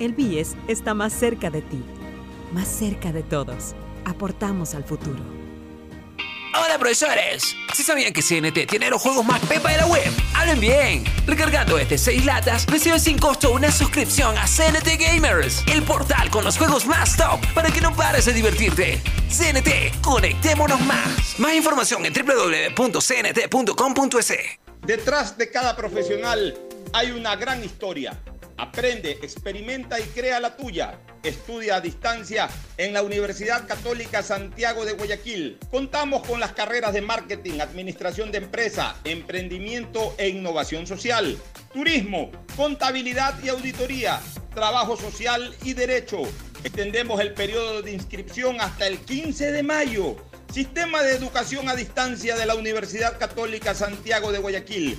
El BIES está más cerca de ti más cerca de todos. Aportamos al futuro. Hola profesores, ¿sí sabían que CNT tiene los juegos más pepa de la web? ¡Hablen bien! Recargando este 6 latas, recibes sin costo una suscripción a CNT Gamers, el portal con los juegos más top para que no pares de divertirte. CNT, conectémonos más. Más información en www.cnt.com.es. Detrás de cada profesional hay una gran historia Aprende, experimenta y crea la tuya. Estudia a distancia en la Universidad Católica Santiago de Guayaquil. Contamos con las carreras de marketing, administración de empresa, emprendimiento e innovación social, turismo, contabilidad y auditoría, trabajo social y derecho. Extendemos el periodo de inscripción hasta el 15 de mayo. Sistema de Educación a Distancia de la Universidad Católica Santiago de Guayaquil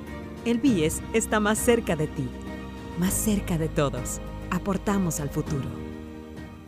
El BIES está más cerca de ti, más cerca de todos. Aportamos al futuro.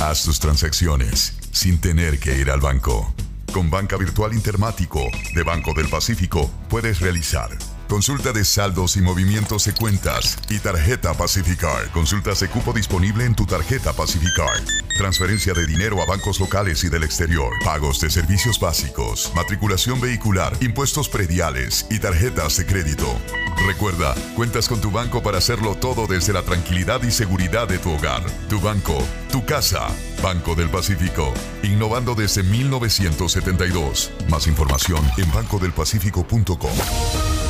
Haz tus transacciones sin tener que ir al banco. Con Banca Virtual Intermático de Banco del Pacífico puedes realizar Consulta de saldos y movimientos de cuentas y tarjeta Pacificar. Consultas de cupo disponible en tu tarjeta Pacificar. Transferencia de dinero a bancos locales y del exterior. Pagos de servicios básicos. Matriculación vehicular. Impuestos prediales y tarjetas de crédito. Recuerda, cuentas con tu banco para hacerlo todo desde la tranquilidad y seguridad de tu hogar. Tu banco, tu casa. Banco del Pacífico. Innovando desde 1972. Más información en bancodelpacifico.com.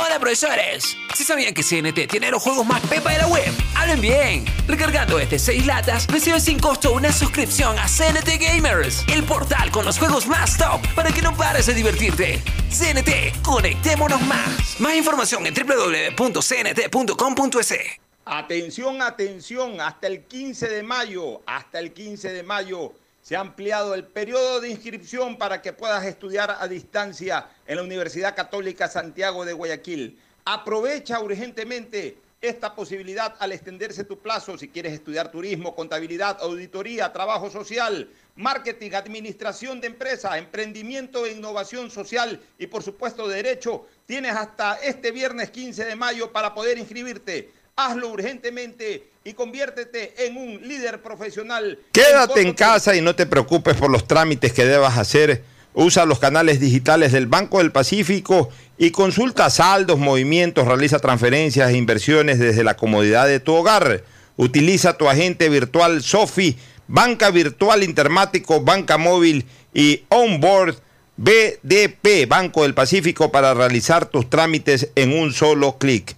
Hola profesores, ¿sí sabían que CNT tiene los juegos más pepa de la web? Hablen bien. Recargando este 6 latas, recibes sin costo una suscripción a CNT Gamers, el portal con los juegos más top para que no pares de divertirte. CNT, conectémonos más. Más información en www.cnt.com.es. Atención, atención, hasta el 15 de mayo, hasta el 15 de mayo se ha ampliado el periodo de inscripción para que puedas estudiar a distancia en la Universidad Católica Santiago de Guayaquil. Aprovecha urgentemente esta posibilidad al extenderse tu plazo si quieres estudiar turismo, contabilidad, auditoría, trabajo social, marketing, administración de empresas, emprendimiento e innovación social y por supuesto derecho. Tienes hasta este viernes 15 de mayo para poder inscribirte. Hazlo urgentemente y conviértete en un líder profesional. Quédate en casa y no te preocupes por los trámites que debas hacer. Usa los canales digitales del Banco del Pacífico y consulta saldos, movimientos, realiza transferencias e inversiones desde la comodidad de tu hogar. Utiliza tu agente virtual Sofi, banca virtual intermático, banca móvil y onboard BDP, Banco del Pacífico, para realizar tus trámites en un solo clic.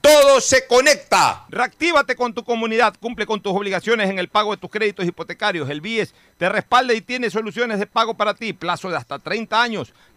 todo se conecta. Reactívate con tu comunidad, cumple con tus obligaciones en el pago de tus créditos hipotecarios. El BIES te respalda y tiene soluciones de pago para ti, plazo de hasta 30 años.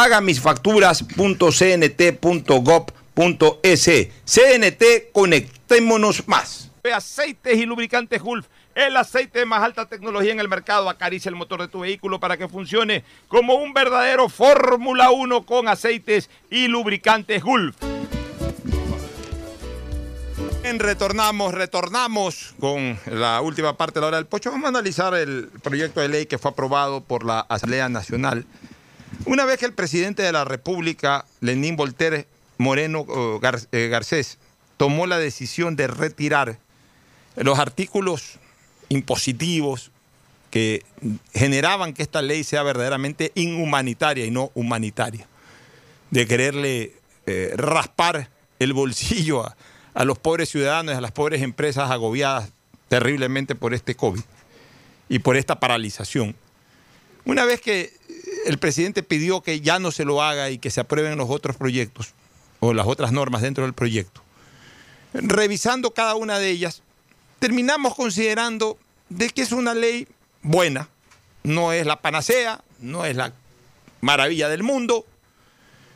pagamisfacturas.cnt.gov.es. CNT, conectémonos más. Aceites y lubricantes Gulf. El aceite de más alta tecnología en el mercado acaricia el motor de tu vehículo para que funcione como un verdadero Fórmula 1 con aceites y lubricantes Gulf. En retornamos, retornamos con la última parte de la hora del pocho. Vamos a analizar el proyecto de ley que fue aprobado por la Asamblea Nacional. Una vez que el presidente de la República, Lenín Voltaire Moreno Gar- eh, Garcés, tomó la decisión de retirar los artículos impositivos que generaban que esta ley sea verdaderamente inhumanitaria y no humanitaria, de quererle eh, raspar el bolsillo a, a los pobres ciudadanos a las pobres empresas agobiadas terriblemente por este COVID y por esta paralización. Una vez que el presidente pidió que ya no se lo haga y que se aprueben los otros proyectos o las otras normas dentro del proyecto, revisando cada una de ellas, terminamos considerando de que es una ley buena, no es la panacea, no es la maravilla del mundo,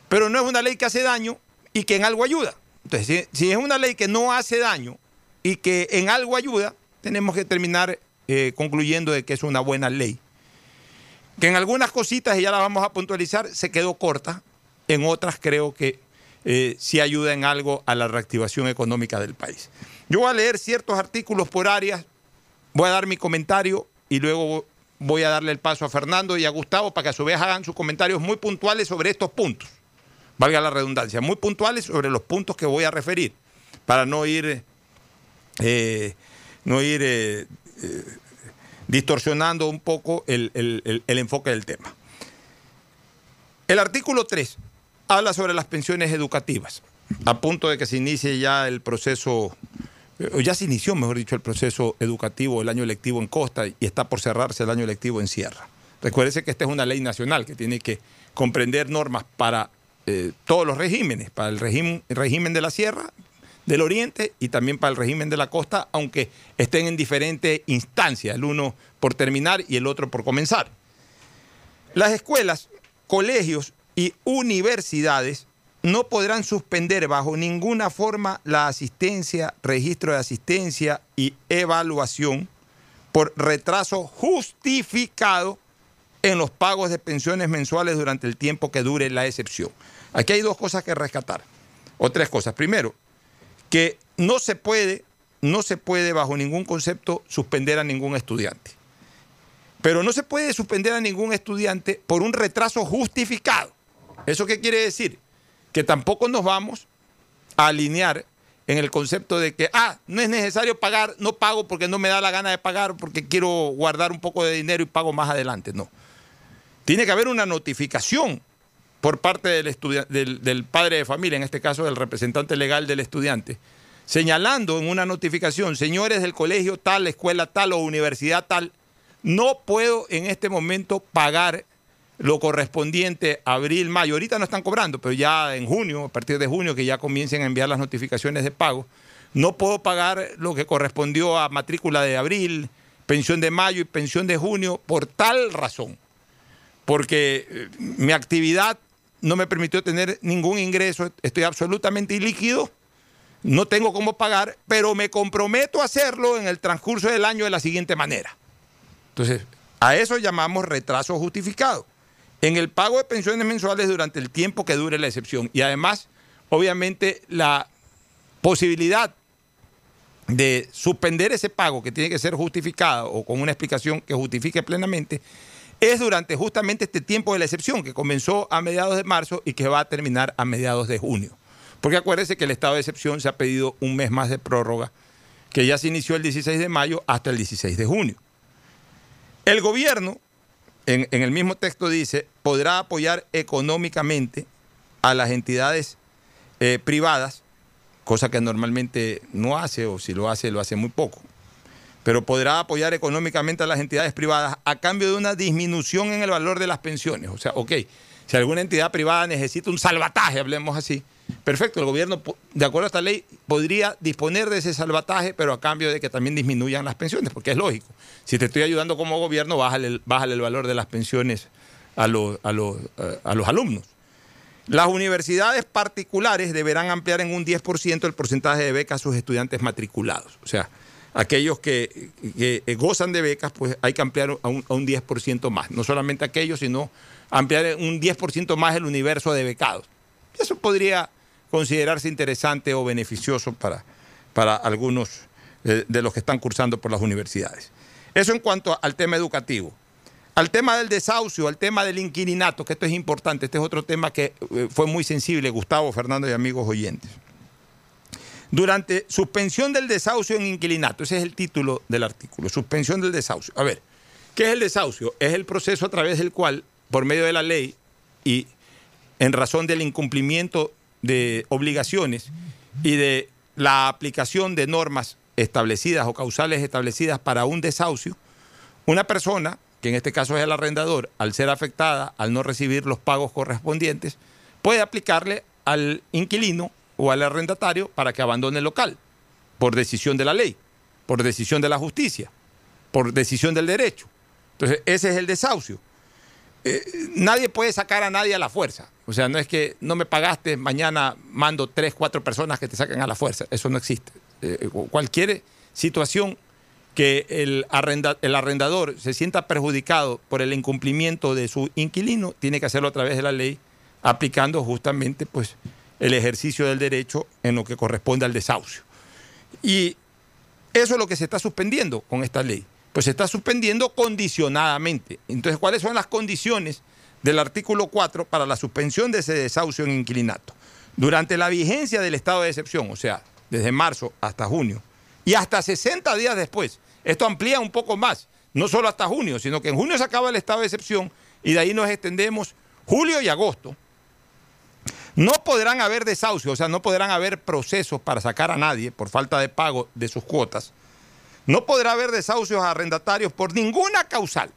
pero no es una ley que hace daño y que en algo ayuda. Entonces, si, es una ley que no hace daño y que en algo ayuda, tenemos que terminar eh, concluyendo de que es una buena ley. Que en algunas cositas, y ya las vamos a puntualizar, se quedó corta, en otras creo que eh, sí ayuda en algo a la reactivación económica del país. Yo voy a leer ciertos artículos por áreas, voy a dar mi comentario y luego voy a darle el paso a Fernando y a Gustavo para que a su vez hagan sus comentarios muy puntuales sobre estos puntos. Valga la redundancia, muy puntuales sobre los puntos que voy a referir, para no ir, eh, no ir eh, distorsionando un poco el, el- enfoque del tema. El artículo 3 habla sobre las pensiones educativas, a punto de que se inicie ya el proceso, ya se inició, mejor dicho, el proceso educativo, el año lectivo en Costa y está por cerrarse el año lectivo en Sierra. Recuérdese que esta es una ley nacional que tiene que comprender normas para eh, todos los regímenes, para el régimen de la Sierra, del Oriente y también para el régimen de la costa, aunque estén en diferentes instancias, el uno por terminar y el otro por comenzar. Las escuelas, colegios y universidades no podrán suspender bajo ninguna forma la asistencia, registro de asistencia y evaluación por retraso justificado en los pagos de pensiones mensuales durante el tiempo que dure la excepción. Aquí hay dos cosas que rescatar, o tres cosas. Primero, que no se puede, no se puede bajo ningún concepto suspender a ningún estudiante. Pero no se puede suspender a ningún estudiante por un retraso justificado. ¿Eso qué quiere decir? Que tampoco nos vamos a alinear en el concepto de que, ah, no es necesario pagar, no pago porque no me da la gana de pagar, porque quiero guardar un poco de dinero y pago más adelante. No. Tiene que haber una notificación por parte del, padre de familia, en este caso del representante legal del estudiante, señalando en una notificación, señores del colegio tal, escuela tal o universidad tal, no puedo en este momento pagar lo correspondiente a abril, mayo. Ahorita no están cobrando, pero ya en junio, a partir de junio, que ya comiencen a enviar las notificaciones de pago, no puedo pagar lo que correspondió a matrícula de abril, pensión de mayo y pensión de junio por tal razón. Porque eh, mi actividad no me permitió tener ningún ingreso, estoy absolutamente ilíquido, no tengo cómo pagar, pero me comprometo a hacerlo en el transcurso del año de la siguiente manera. Entonces, a eso llamamos retraso justificado en el pago de pensiones mensuales durante el tiempo que dure la excepción. Y además, obviamente, la posibilidad de suspender ese pago que tiene que ser justificado o con una explicación que justifique plenamente, es durante justamente este tiempo de la excepción que comenzó a mediados de marzo y que va a terminar a mediados de junio. Porque acuérdese que el estado de excepción se ha pedido un mes más de prórroga, que ya se inició el 16 de mayo hasta el 16 de junio. El gobierno en, el mismo texto dice, podrá apoyar económicamente a las entidades eh, privadas, cosa que normalmente no hace, o si lo hace, lo hace muy poco. Pero podrá apoyar económicamente a las entidades privadas a cambio de una disminución en el valor de las pensiones. O sea, ok, si alguna entidad privada necesita un salvataje, hablemos así, perfecto, el gobierno, de acuerdo a esta ley, podría disponer de ese salvataje, pero a cambio de que también disminuyan las pensiones, porque es lógico. Si te estoy ayudando como gobierno, bájale, el valor de las pensiones a los, a, los, eh, a los alumnos. Las universidades particulares deberán ampliar en un 10% el porcentaje de becas a sus estudiantes matriculados. O sea, aquellos que, gozan de becas, pues hay que ampliar a un, a un 10% más. No solamente aquellos, sino ampliar un 10% más el universo de becados. Eso podría considerarse interesante o beneficioso para, para algunos de, de los que están cursando por las universidades. Eso en cuanto al tema educativo. Al tema del desahucio, al tema del inquilinato, que esto es importante, este es otro tema que eh, fue muy sensible, Gustavo, Fernando y amigos oyentes. Durante suspensión del desahucio en inquilinato, ese es el título del artículo, suspensión del desahucio. A ver, ¿qué es el desahucio? Es el proceso a través del cual, por medio de la ley y en razón del incumplimiento de obligaciones y de la aplicación de normas establecidas o causales establecidas para un desahucio, una persona, que en este caso es el arrendador, al ser afectada, al no recibir los pagos correspondientes, puede aplicarle al inquilino o al arrendatario para que abandone el local, por decisión de la ley, por decisión de la justicia, por decisión del derecho. Entonces, ese es el desahucio. Eh, nadie puede sacar a nadie a la fuerza. O sea, no es que no me pagaste, mañana mando tres, cuatro personas que te saquen a la fuerza. Eso no existe. Eh, cualquier situación que el, el arrendador se sienta perjudicado por el incumplimiento de su inquilino, tiene que hacerlo a través de la ley, aplicando justamente pues, el ejercicio del derecho en lo que corresponde al desahucio. Y eso es lo que se está suspendiendo con esta ley. Pues se está suspendiendo condicionadamente. Entonces, ¿cuáles son las condiciones del artículo 4 para la suspensión de ese desahucio en inquilinato? Durante la vigencia del estado de excepción, o sea, desde marzo hasta junio, y hasta 60 días después. Esto amplía un poco más, no solo hasta junio, sino que en junio se acaba el estado de excepción y de ahí nos extendemos julio y agosto. No podrán haber desahucios, o sea, no podrán haber procesos para sacar a nadie por falta de pago de sus cuotas. No podrá haber desahucios a arrendatarios por ninguna causal.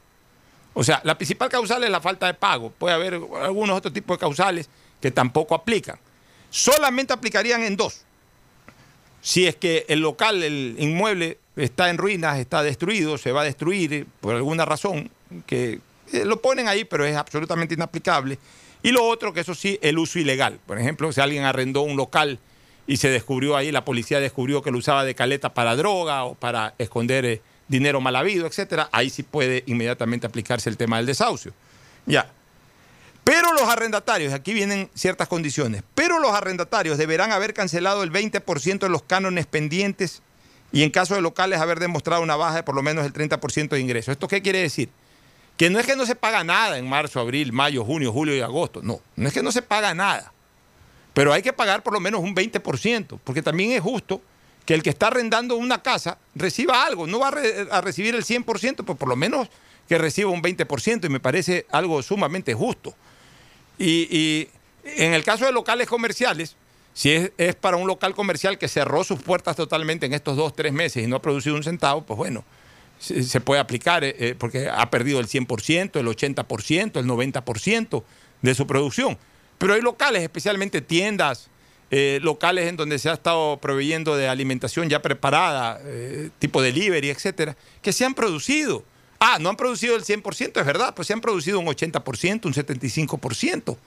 O sea, la principal causal es la falta de pago. Puede haber algunos otros tipos de causales que tampoco aplican. Solamente aplicarían en dos si es que el local, el inmueble está en ruinas, está destruido, se va a destruir por alguna razón, que eh, lo ponen ahí, pero es absolutamente inaplicable. Y lo otro, que eso sí, el uso ilegal. Por ejemplo, si alguien arrendó un local y se descubrió ahí, la policía descubrió que lo usaba de caleta para droga o para esconder eh, dinero mal habido, etcétera, ahí sí puede inmediatamente aplicarse el tema del desahucio. Ya. Pero los arrendatarios, aquí vienen ciertas condiciones, pero los arrendatarios deberán haber cancelado el 20% de los cánones pendientes y en caso de locales haber demostrado una baja de por lo menos el 30% de ingresos. ¿Esto qué quiere decir? Que no es que no se paga nada en marzo, abril, mayo, junio, julio y agosto. No, no es que no se paga nada. Pero hay que pagar por lo menos un 20%, porque también es justo que el que está arrendando una casa reciba algo. No va a, re- a recibir el 100%, pues por lo menos que reciba un 20% y me parece algo sumamente justo. Y, y en el caso de locales comerciales, si es, es para un local comercial que cerró sus puertas totalmente en estos dos, tres meses y no ha producido un centavo, pues bueno, se, puede aplicar eh, eh, porque ha perdido el 100%, el 80%, el 90% de su producción. Pero hay locales, especialmente tiendas, eh, locales en donde se ha estado proveyendo de alimentación ya preparada, tipo delivery, etcétera, que se han producido. Ah, no han producido el 100%, es verdad, pues se han producido un 80%, un 75%.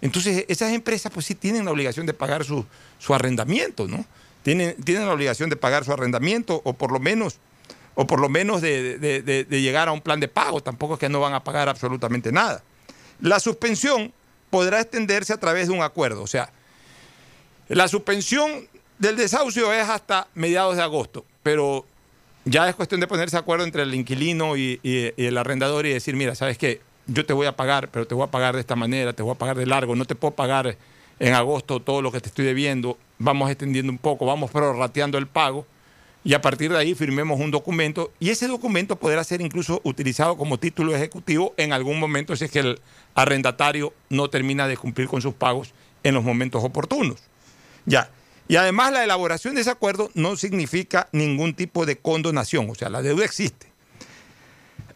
Entonces, esas empresas pues sí tienen la obligación de pagar su, su arrendamiento, ¿no? Tienen, tienen la obligación de pagar su arrendamiento o por lo menos, o por lo menos de, llegar a un plan de pago. Tampoco es que no van a pagar absolutamente nada. La suspensión podrá extenderse a través de un acuerdo. O sea, la suspensión del desahucio es hasta mediados de agosto, pero ya es cuestión de ponerse acuerdo entre el inquilino y el arrendador y decir, mira, ¿sabes qué? Yo te voy a pagar, pero te voy a pagar de esta manera, te voy a pagar de largo, no te puedo pagar en agosto todo lo que te estoy debiendo, vamos extendiendo un poco, vamos prorrateando el pago y a partir de ahí firmemos un documento y ese documento podrá ser incluso utilizado como título ejecutivo en algún momento si es que el arrendatario no termina de cumplir con sus pagos en los momentos oportunos. Ya. Y además la elaboración de ese acuerdo no significa ningún tipo de condonación, o sea, la deuda existe.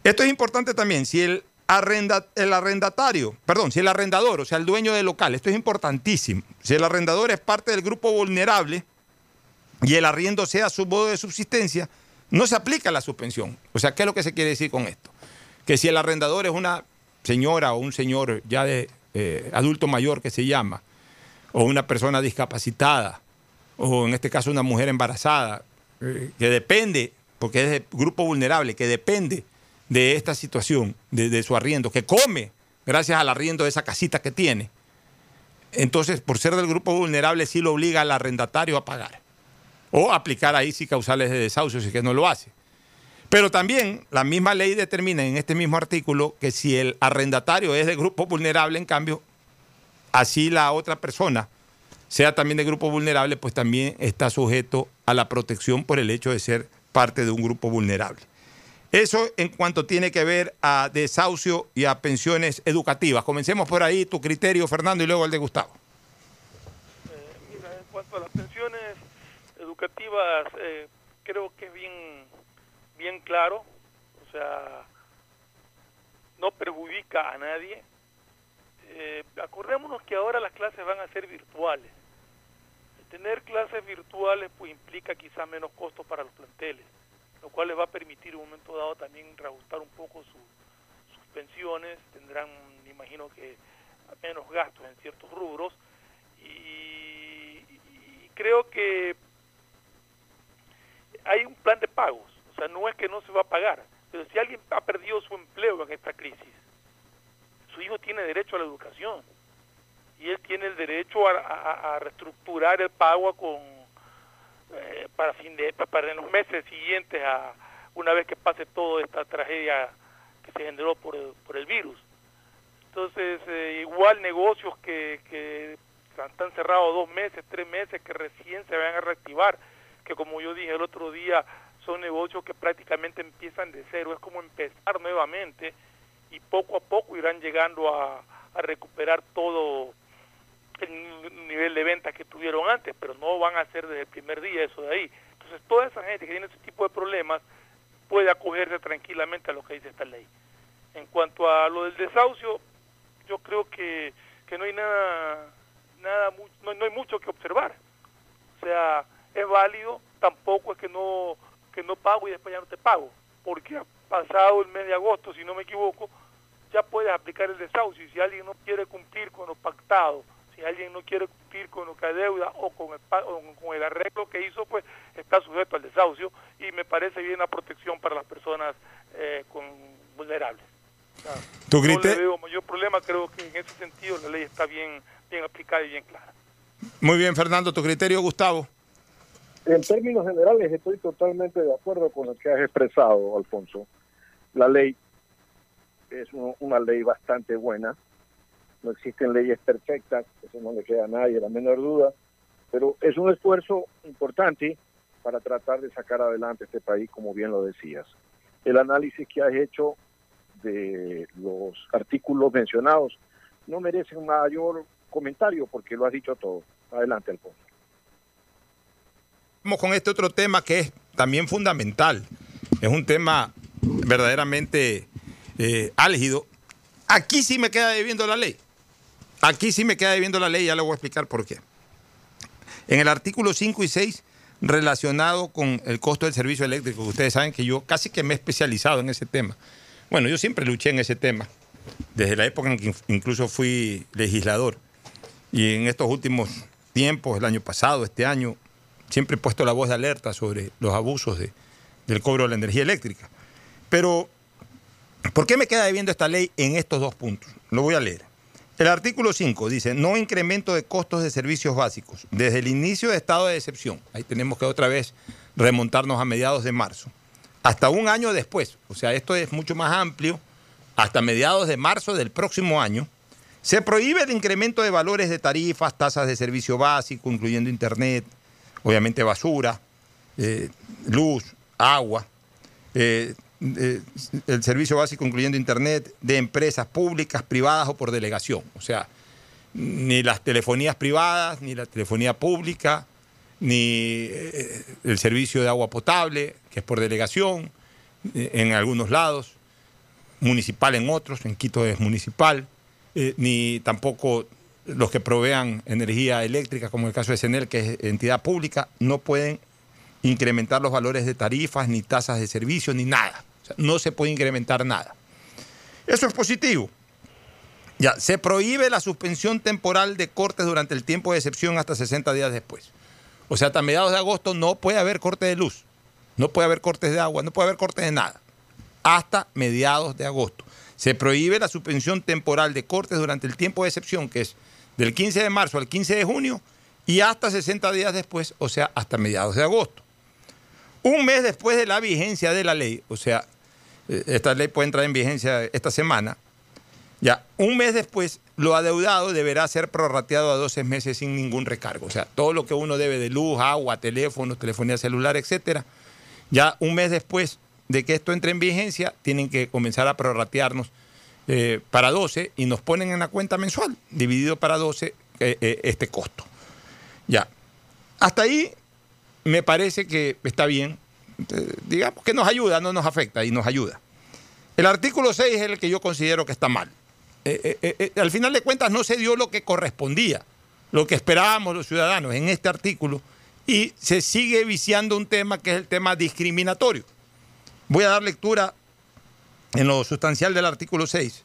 Esto es importante también, si el, arrenda- el arrendatario, perdón, si el arrendador, o sea, el dueño del local, esto es importantísimo, si el arrendador es parte del grupo vulnerable y el arriendo sea su modo de subsistencia, no se aplica la suspensión. O sea, ¿qué es lo que se quiere decir con esto? Que si el arrendador es una señora o un señor ya de eh, adulto mayor que se llama, o una persona discapacitada, o en este caso una mujer embarazada, eh, que depende, porque es de grupo vulnerable, que depende de esta situación, de, de su arriendo, que come gracias al arriendo de esa casita que tiene. Entonces, por ser del grupo vulnerable, sí lo obliga al arrendatario a pagar. O aplicar ahí sí causales de desahucio si es que no lo hace. Pero también la misma ley determina en este mismo artículo que si el arrendatario es de grupo vulnerable, en cambio, así la otra persona sea también de grupo vulnerable, pues también está sujeto a la protección por el hecho de ser parte de un grupo vulnerable. Eso en cuanto tiene que ver a desahucio y a pensiones educativas. Comencemos por ahí, tu criterio, Fernando, y luego el de Gustavo. Mira, en cuanto a las pensiones educativas, eh, creo que es bien, bien claro, o sea, no perjudica a nadie. Eh, acordémonos que ahora las clases van a ser virtuales. Tener clases virtuales pues implica quizás menos costos para los planteles, lo cual les va a permitir en un momento dado también reajustar un poco su- sus pensiones, tendrán, me imagino que menos gastos en ciertos rubros y creo que hay un plan de pagos, o sea, no es que no se va a pagar, pero si alguien ha perdido su empleo en esta crisis, su hijo tiene derecho a la educación y él tiene el derecho a, reestructurar el pago con eh, para fin de para en los meses siguientes a una vez que pase toda esta tragedia que se generó por el, por el virus. Entonces, eh, igual negocios que, que están cerrados dos meses, tres meses, que recién se van a reactivar, que como yo dije el otro día, son negocios que prácticamente empiezan de cero, es como empezar nuevamente y poco a poco irán llegando a, recuperar todo el ni- nivel de ventas que tuvieron antes, pero no van a ser desde el primer día eso de ahí. Entonces, toda esa gente que tiene ese tipo de problemas puede acogerse tranquilamente a lo que dice esta ley. En cuanto a lo del desahucio, yo creo que, que no hay nada, nada no, no hay mucho que observar. O sea, es válido, tampoco es que no, que no pago y después ya no te pago, porque ha pasado el mes de agosto, si no me equivoco, ya puedes aplicar el desahucio. Y si alguien no quiere cumplir con lo pactado, si alguien no quiere cumplir con lo que adeuda o con el, o con el arreglo que hizo, pues está sujeto al desahucio y me parece bien la protección para las personas eh, con vulnerables. O sea, ¿Tu no le veo mayor problema, creo que en ese sentido la ley está bien, bien aplicada y bien clara. Muy bien, Fernando, tu criterio, Gustavo. En términos generales estoy totalmente de acuerdo con lo que has expresado, Alfonso. La ley es un- una ley bastante buena. No existen leyes perfectas, eso no le queda a nadie la menor duda, pero es un esfuerzo importante para tratar de sacar adelante este país, como bien lo decías. El análisis que has hecho de los artículos mencionados no merece un mayor comentario porque lo has dicho todo. Adelante, Alfonso. Vamos con este otro tema que es también fundamental. Es un tema verdaderamente eh, álgido. Aquí sí me queda debiendo la ley. Aquí sí me queda debiendo la ley, ya le voy a explicar por qué. En el artículo 5 y 6, relacionado con el costo del servicio eléctrico, ustedes saben que yo casi que me he especializado en ese tema. Bueno, yo siempre luché en ese tema, desde la época en que incluso fui legislador. Y en estos últimos tiempos, el año pasado, este año, siempre he puesto la voz de alerta sobre los abusos de- del cobro de la energía eléctrica. Pero, ¿por qué me queda debiendo esta ley en estos dos puntos? Lo voy a leer. El artículo 5 dice, no incremento de costos de servicios básicos desde el inicio de estado de excepción. Ahí tenemos que otra vez remontarnos a mediados de marzo. Hasta un año después, o sea, esto es mucho más amplio, hasta mediados de marzo del próximo año, se prohíbe el incremento de valores de tarifas, tasas de servicio básico, incluyendo internet, obviamente basura, eh, luz, agua, eh, eh, el servicio básico incluyendo internet de empresas públicas, privadas o por delegación. O sea, ni las telefonías privadas, ni la telefonía pública, ni el servicio de agua potable, que es por delegación, en algunos lados, municipal en otros, en Quito es municipal, ni tampoco los que provean energía eléctrica, como el caso de Senel, que es entidad pública, no pueden incrementar los valores de tarifas, ni tasas de servicio, ni nada. No se puede incrementar nada. Eso es positivo. Ya, se prohíbe la suspensión temporal de cortes durante el tiempo de excepción hasta 60 días después. O sea, hasta mediados de agosto no puede haber corte de luz, no puede haber cortes de agua, no puede haber cortes de nada. Hasta mediados de agosto. Se prohíbe la suspensión temporal de cortes durante el tiempo de excepción, que es del 15 de marzo al 15 de junio, y hasta 60 días después, o sea, hasta mediados de agosto. Un mes después de la vigencia de la ley, o sea, eh, esta ley puede entrar en vigencia esta semana, ya, un mes después, lo adeudado deberá ser prorrateado a 12 meses sin ningún recargo. O sea, todo lo que uno debe de luz, agua, teléfonos, telefonía celular, etcétera, ya un mes después de que esto entre en vigencia, tienen que comenzar a prorratearnos eh, para 12 y nos ponen en la cuenta mensual, dividido para 12, eh, eh, este costo. Ya. Hasta ahí me parece que está bien. Digamos que nos ayuda, no nos afecta y nos ayuda. El artículo 6 es el que yo considero que está mal. Al final de cuentas no se dio lo que correspondía, lo que esperábamos los ciudadanos en este artículo y se sigue viciando un tema que es el tema discriminatorio. Voy a dar lectura en lo sustancial del artículo 6.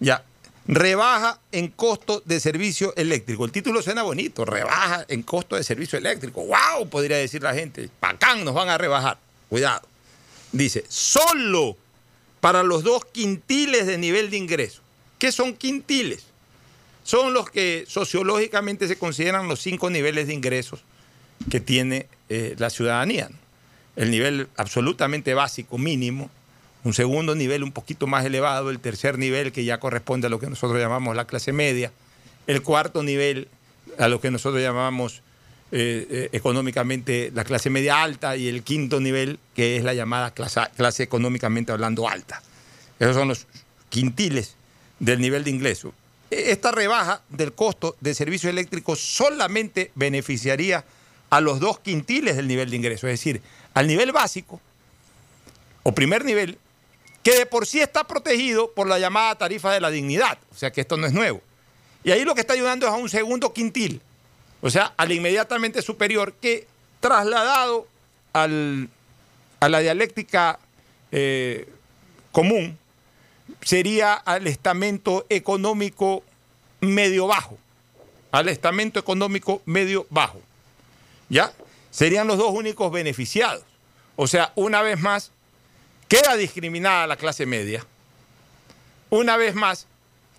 Ya, rebaja en costo de servicio eléctrico. El título suena bonito, rebaja en costo de servicio eléctrico. ¡Wow! Podría decir la gente. Pacán, nos van a rebajar. Cuidado. Dice, solo para los dos quintiles de nivel de ingreso. ¿Qué son quintiles? Son los que sociológicamente se consideran los cinco niveles de ingresos que tiene eh, la ciudadanía. El nivel absolutamente básico, mínimo, un segundo nivel un poquito más elevado, el tercer nivel que ya corresponde a lo que nosotros llamamos la clase media, el cuarto nivel a lo que nosotros llamamos eh, eh, económicamente la clase media alta y el quinto nivel que es la llamada clase, clase económicamente hablando alta. Esos son los quintiles del nivel de ingreso. E, Esta rebaja del costo de servicio eléctrico solamente beneficiaría a los dos quintiles del nivel de ingreso, es decir, al nivel básico o primer nivel, que de por sí está protegido por la llamada tarifa de la dignidad, o sea que esto no es nuevo. Y ahí lo que está ayudando es a un segundo quintil, o sea, al inmediatamente superior, que trasladado al, a la dialéctica eh, común, sería al estamento económico medio bajo. Al estamento económico medio bajo. ¿Ya? Serían los dos únicos beneficiados. O sea, una vez más, queda discriminada la clase media. Una vez más,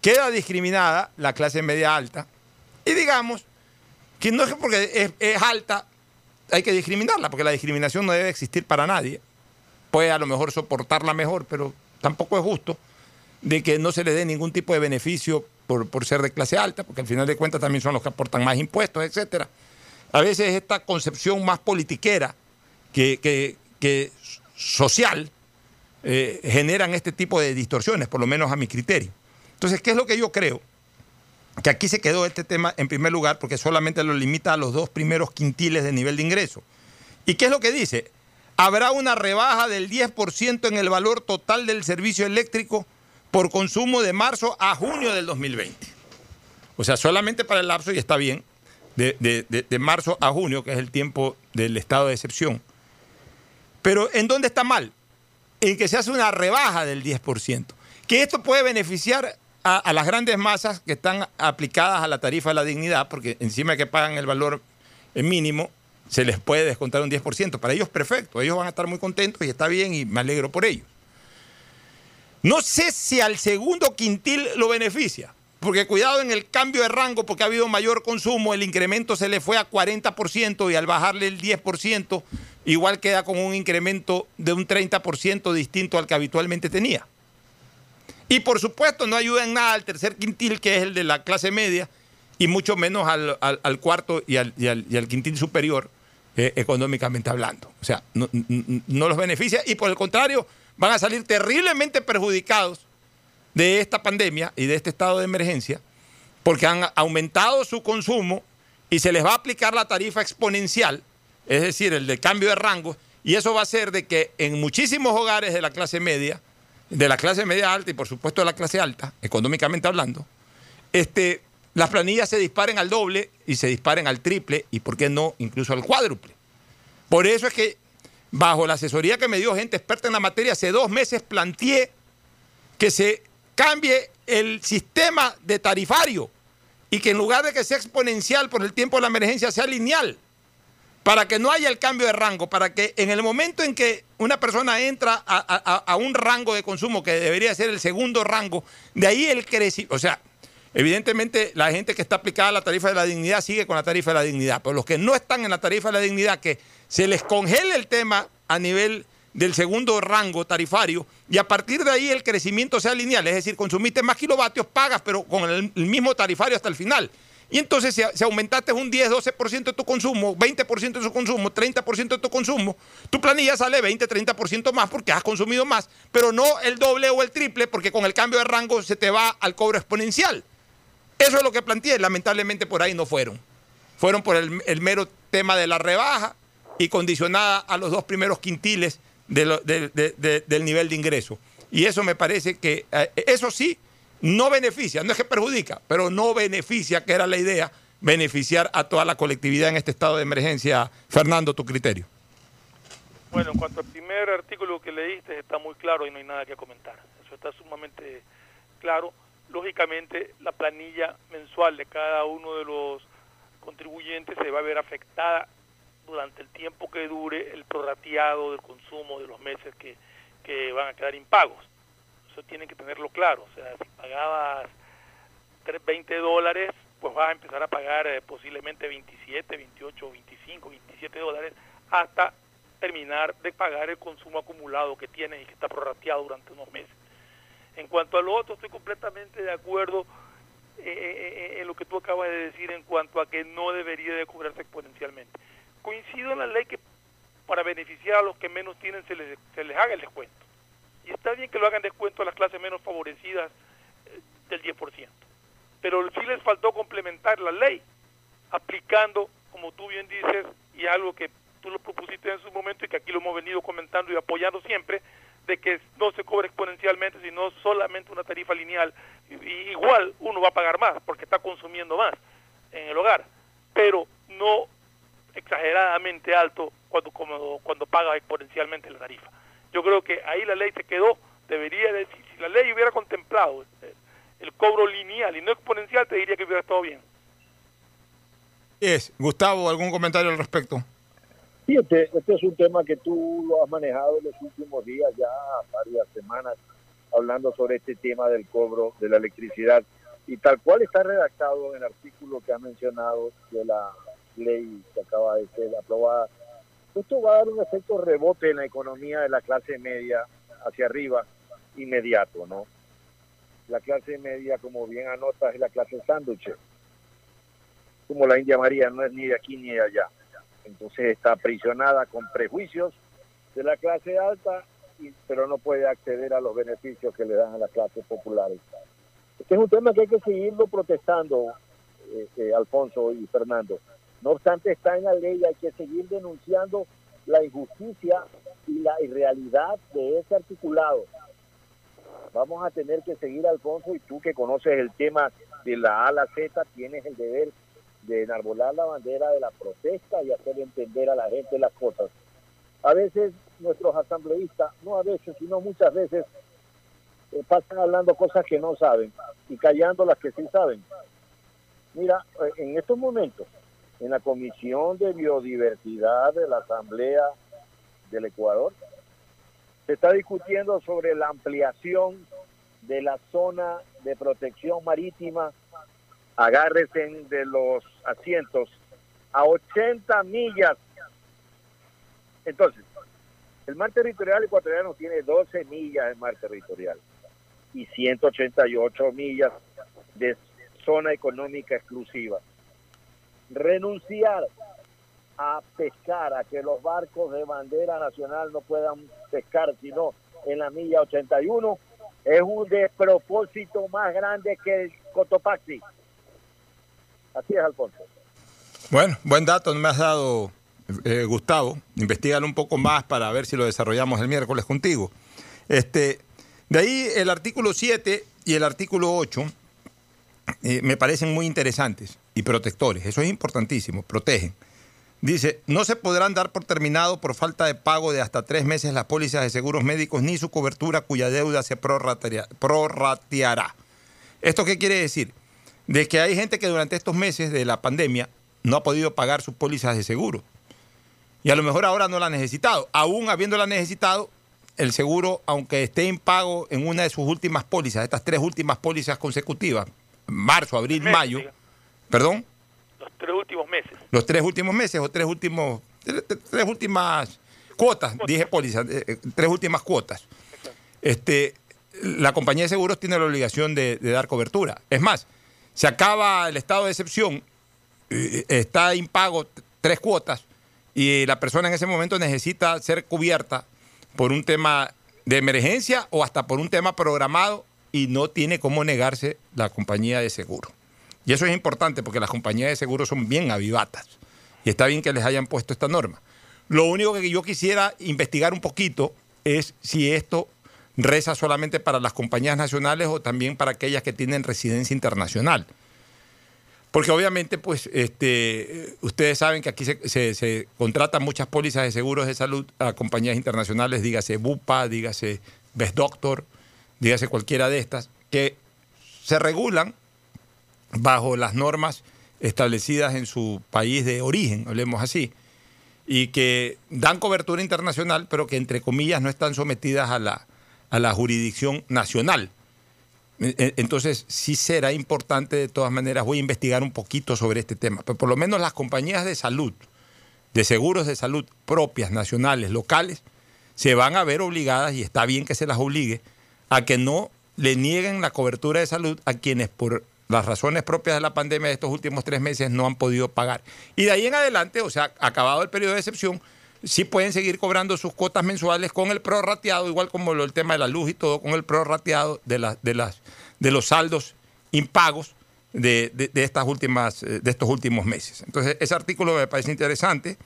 queda discriminada la clase media alta. Y digamos que no es porque es, es alta, hay que discriminarla, porque la discriminación no debe existir para nadie. Puede a lo mejor soportarla mejor, pero tampoco es justo de que no se le dé ningún tipo de beneficio por, por ser de clase alta, porque al final de cuentas también son los que aportan más impuestos, etcétera. A veces esta concepción más politiquera que, que- que social eh, generan este tipo de distorsiones, por lo menos a mi criterio. Entonces, ¿qué es lo que yo creo? Que aquí se quedó este tema en primer lugar porque solamente lo limita a los dos primeros quintiles de nivel de ingreso. ¿Y qué es lo que dice? Habrá una rebaja del 10% en el valor total del servicio eléctrico por consumo de marzo a junio del 2020. O sea, solamente para el lapso, y está bien, de, de- de- de marzo a junio, que es el tiempo del estado de excepción. Pero ¿en dónde está mal? En que se hace una rebaja del 10%. Que esto puede beneficiar a, las grandes masas que están aplicadas a la tarifa de la dignidad, porque encima que pagan el valor eh, mínimo, se les puede descontar un 10%. Para ellos perfecto, ellos van a estar muy contentos y está bien y me alegro por ellos. No sé si al segundo quintil lo beneficia, porque cuidado en el cambio de rango, porque ha habido mayor consumo, el incremento se le fue a 40% y al bajarle el 10%, igual queda con un incremento de un 30% distinto al que habitualmente tenía. Y por supuesto no ayuda en nada al tercer quintil, que es el de la clase media, y mucho menos al, cuarto y al, quintil superior, eh, económicamente hablando. O sea, no los beneficia y por el contrario van a salir terriblemente perjudicados de esta pandemia y de este estado de emergencia, porque han aumentado su consumo y se les va a aplicar la tarifa exponencial, es decir, el de cambio de rango, y eso va a hacer de que en muchísimos hogares de la clase media, de la clase media alta y por supuesto de la clase alta, económicamente hablando, este, las planillas se disparen al doble y se disparen al triple y, ¿por qué no, incluso al cuádruple? Por eso es que, bajo la asesoría que me dio gente experta en la materia, hace dos meses planteé que se cambie el sistema de tarifario y que en lugar de que sea exponencial por el tiempo de la emergencia, sea lineal, para que no haya el cambio de rango, para que en el momento en que una persona entra a, un rango de consumo que debería ser el segundo rango, de ahí el crecimiento, o sea, evidentemente la gente que está aplicada a la tarifa de la dignidad sigue con la tarifa de la dignidad, pero los que no están en la tarifa de la dignidad, que se les congele el tema a nivel del segundo rango tarifario y a partir de ahí el crecimiento sea lineal, es decir, consumiste más kilovatios, pagas, pero con el mismo tarifario hasta el final. Y entonces si, aumentaste un 10, 12% de tu consumo, 20% de su consumo, 30% de tu consumo, tu planilla sale 20, 30% más porque has consumido más, pero no el doble o el triple porque con el cambio de rango se te va al cobro exponencial. Eso es lo que planteé, lamentablemente por ahí no fueron. Fueron por el, mero tema de la rebaja y condicionada a los dos primeros quintiles del nivel de ingreso. Y eso me parece que, eh, eso sí, no beneficia, no es que perjudica, pero no beneficia, que era la idea, beneficiar a toda la colectividad en este estado de emergencia. Fernando, tu criterio. Bueno, en cuanto al primer artículo que leíste, está muy claro y no hay nada que comentar. Eso está sumamente claro. Lógicamente, la planilla mensual de cada uno de los contribuyentes se va a ver afectada durante el tiempo que dure el prorrateado del consumo de los meses que, que van a quedar impagos. Eso tienen que tenerlo claro. O sea, si pagabas tres- 20 dólares, pues vas a empezar a pagar eh, posiblemente 27, 28, 25, 27 dólares hasta terminar de pagar el consumo acumulado que tienes y que está prorrateado durante unos meses. En cuanto a lo otro, estoy completamente de acuerdo eh, eh, en lo que tú acabas de decir en cuanto a que no debería de cobrarse exponencialmente. Coincido en la ley que para beneficiar a los que menos tienen se les, se les haga el descuento. Y está bien que lo hagan descuento a las clases menos favorecidas eh, del 10%. Pero sí les faltó complementar la ley, aplicando, como tú bien dices, y algo que tú lo propusiste en su momento y que aquí lo hemos venido comentando y apoyando siempre, de que no se cobra exponencialmente, sino solamente una tarifa lineal. Igual uno va a pagar más porque está consumiendo más en el hogar, pero no exageradamente alto cuando, cuando paga exponencialmente la tarifa. Yo creo que ahí la ley se quedó, debería de, si, la ley hubiera contemplado el cobro lineal y no exponencial, te diría que hubiera estado bien. Es, Gustavo, ¿algún comentario al respecto? Sí, este, este es un tema que tú lo has manejado en los últimos días, ya varias semanas, hablando sobre este tema del cobro de la electricidad. Y tal cual está redactado en el artículo que ha mencionado de la ley que acaba de ser aprobada, esto va a dar un efecto rebote en la economía de la clase media hacia arriba inmediato, ¿no? La clase media, como bien anotas, es la clase sándwich, como la India María, no es ni de aquí ni de allá. Entonces está aprisionada con prejuicios de la clase alta, y, pero no puede acceder a los beneficios que le dan a las clases populares. Este es un tema que hay que seguirlo protestando, eh, eh, Alfonso y Fernando. No obstante, está en la ley, hay que seguir denunciando la injusticia y la irrealidad de ese articulado. Vamos a tener que seguir, Alfonso, y tú que conoces el tema de la A a la Z, tienes el deber de enarbolar la bandera de la protesta y hacer entender a la gente las cosas. A veces nuestros asambleístas, no a veces, sino muchas veces, eh, pasan hablando cosas que no saben y callando las que sí saben. Mira, eh, en estos momentos, en la Comisión de Biodiversidad de la Asamblea del Ecuador, se está discutiendo sobre la ampliación de la zona de protección marítima, agárrense de los asientos, a 80 millas. Entonces, el mar territorial ecuatoriano tiene 12 millas de mar territorial y 188 millas de zona económica exclusiva. Renunciar a pescar, a que los barcos de bandera nacional no puedan pescar sino en la milla 81, es un despropósito más grande que el Cotopaxi. Así es, Alfonso. Bueno, buen dato me has dado, eh, Gustavo. Investígalo un poco más para ver si lo desarrollamos el miércoles contigo. Este, de ahí el artículo 7 y el artículo 8 eh, me parecen muy interesantes y protectores. Eso es importantísimo, protegen. Dice, no se podrán dar por terminado por falta de pago de hasta tres meses las pólizas de seguros médicos ni su cobertura cuya deuda se prorrateará. ¿Esto qué quiere decir? De que hay gente que durante estos meses de la pandemia no ha podido pagar sus pólizas de seguro. Y a lo mejor ahora no la ha necesitado. Aún habiéndola necesitado, el seguro, aunque esté en pago en una de sus últimas pólizas, estas tres últimas pólizas consecutivas, marzo, abril, mayo. Perdón, Los tres últimos meses. los tres últimos meses o tres últimos, tres, tres últimas cuotas, dije pólizas, eh, eh, tres últimas cuotas. Este, la compañía de seguros tiene la obligación de, de dar cobertura. Es más, se acaba el estado de excepción, eh, está impago tres cuotas y la persona en ese momento necesita ser cubierta por un tema de emergencia o hasta por un tema programado y no tiene cómo negarse la compañía de seguro. Y eso es importante porque las compañías de seguro son bien avivatas y está bien que les hayan puesto esta norma. Lo único que yo quisiera investigar un poquito es si esto reza solamente para las compañías nacionales o también para aquellas que tienen residencia internacional. Porque obviamente, pues, este, ustedes saben que aquí se, se- se contratan muchas pólizas de seguros de salud a compañías internacionales, dígase Bupa, dígase Best Doctor, dígase cualquiera de estas, que se regulan bajo las normas establecidas en su país de origen, hablemos así, y que dan cobertura internacional, pero que entre comillas no están sometidas a la, a la jurisdicción nacional. E- e- Entonces, sí será importante, de todas maneras, voy a investigar un poquito sobre este tema, pero por lo menos las compañías de salud, de seguros de salud propias, nacionales, locales, se van a ver obligadas, y está bien que se las obligue, a que no le nieguen la cobertura de salud a quienes por las razones propias de la pandemia de estos últimos tres meses no han podido pagar. Y de ahí en adelante, o sea, acabado el periodo de excepción, sí pueden seguir cobrando sus cuotas mensuales con el prorrateado, igual como el tema de la luz y todo, con el prorrateado de, de, las, de los saldos impagos de, de- estas últimas, eh, de estos últimos meses. Entonces, ese artículo me parece interesante.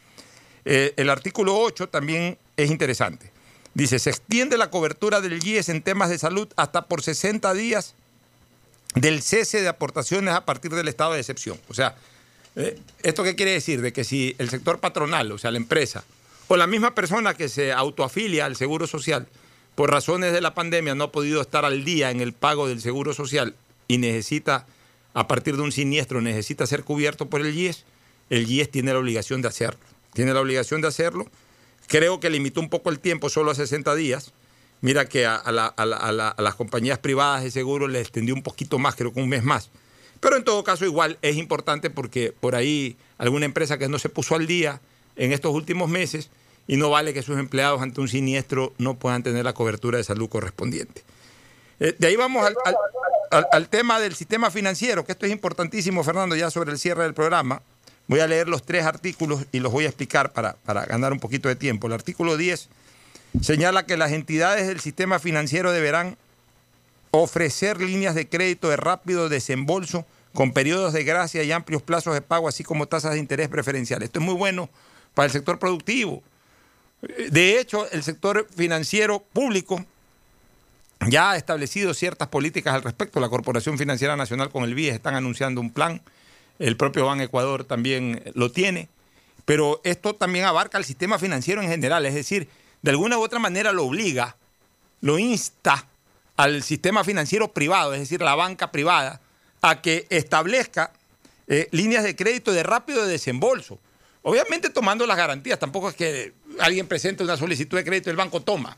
Eh, el artículo 8 también es interesante. Dice, se extiende la cobertura del GIES en temas de salud hasta por 60 días del cese de aportaciones a partir del estado de excepción. O sea, eh, ¿esto qué quiere decir? De que si el sector patronal, o sea, la empresa, o la misma persona que se autoafilia al Seguro Social, por razones de la pandemia no ha podido estar al día en el pago del seguro social y necesita, a partir de un siniestro, necesita ser cubierto por el IES, el IES tiene la obligación de hacerlo. Tiene la obligación de hacerlo. Creo que limitó un poco el tiempo, solo a 60 días. Mira que a, la- a la- a la- a las compañías privadas de seguro les extendió un poquito más, creo que un mes más. Pero en todo caso igual es importante porque por ahí alguna empresa que no se puso al día en estos últimos meses y no vale que sus empleados ante un siniestro no puedan tener la cobertura de salud correspondiente. Eh, de ahí vamos al, tema del sistema financiero, que esto es importantísimo, Fernando, ya sobre el cierre del programa. Voy a leer los tres artículos y los voy a explicar para, para ganar un poquito de tiempo. El artículo 10 señala que las entidades del sistema financiero deberán ofrecer líneas de crédito de rápido desembolso con periodos de gracia y amplios plazos de pago, así como tasas de interés preferenciales. Esto es muy bueno para el sector productivo. De hecho, el sector financiero público ya ha establecido ciertas políticas al respecto. La Corporación Financiera Nacional con el BIES están anunciando un plan. El propio Ban Ecuador también lo tiene. Pero esto también abarca el sistema financiero en general. Es decir, de alguna u otra manera lo obliga, lo insta al sistema financiero privado, es decir, la banca privada, a que establezca eh, líneas de crédito de rápido desembolso. Obviamente tomando las garantías. Tampoco es que alguien presente una solicitud de crédito y el banco toma.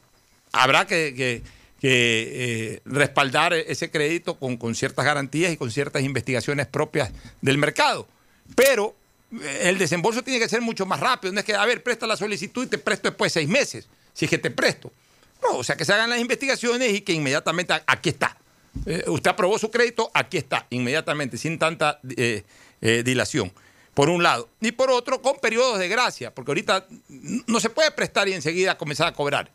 Habrá que, eh, respaldar ese crédito con, con ciertas garantías y con ciertas investigaciones propias del mercado. Pero el desembolso tiene que ser mucho más rápido. No es que, a ver, presta la solicitud y te presto después de seis meses, si es que te presto. No, o sea, que se hagan las investigaciones y que inmediatamente aquí está. Eh, usted aprobó su crédito, aquí está, inmediatamente, sin tanta eh, eh, dilación. Por un lado. Y por otro, con periodos de gracia, porque ahorita no se puede prestar y enseguida comenzar a cobrar.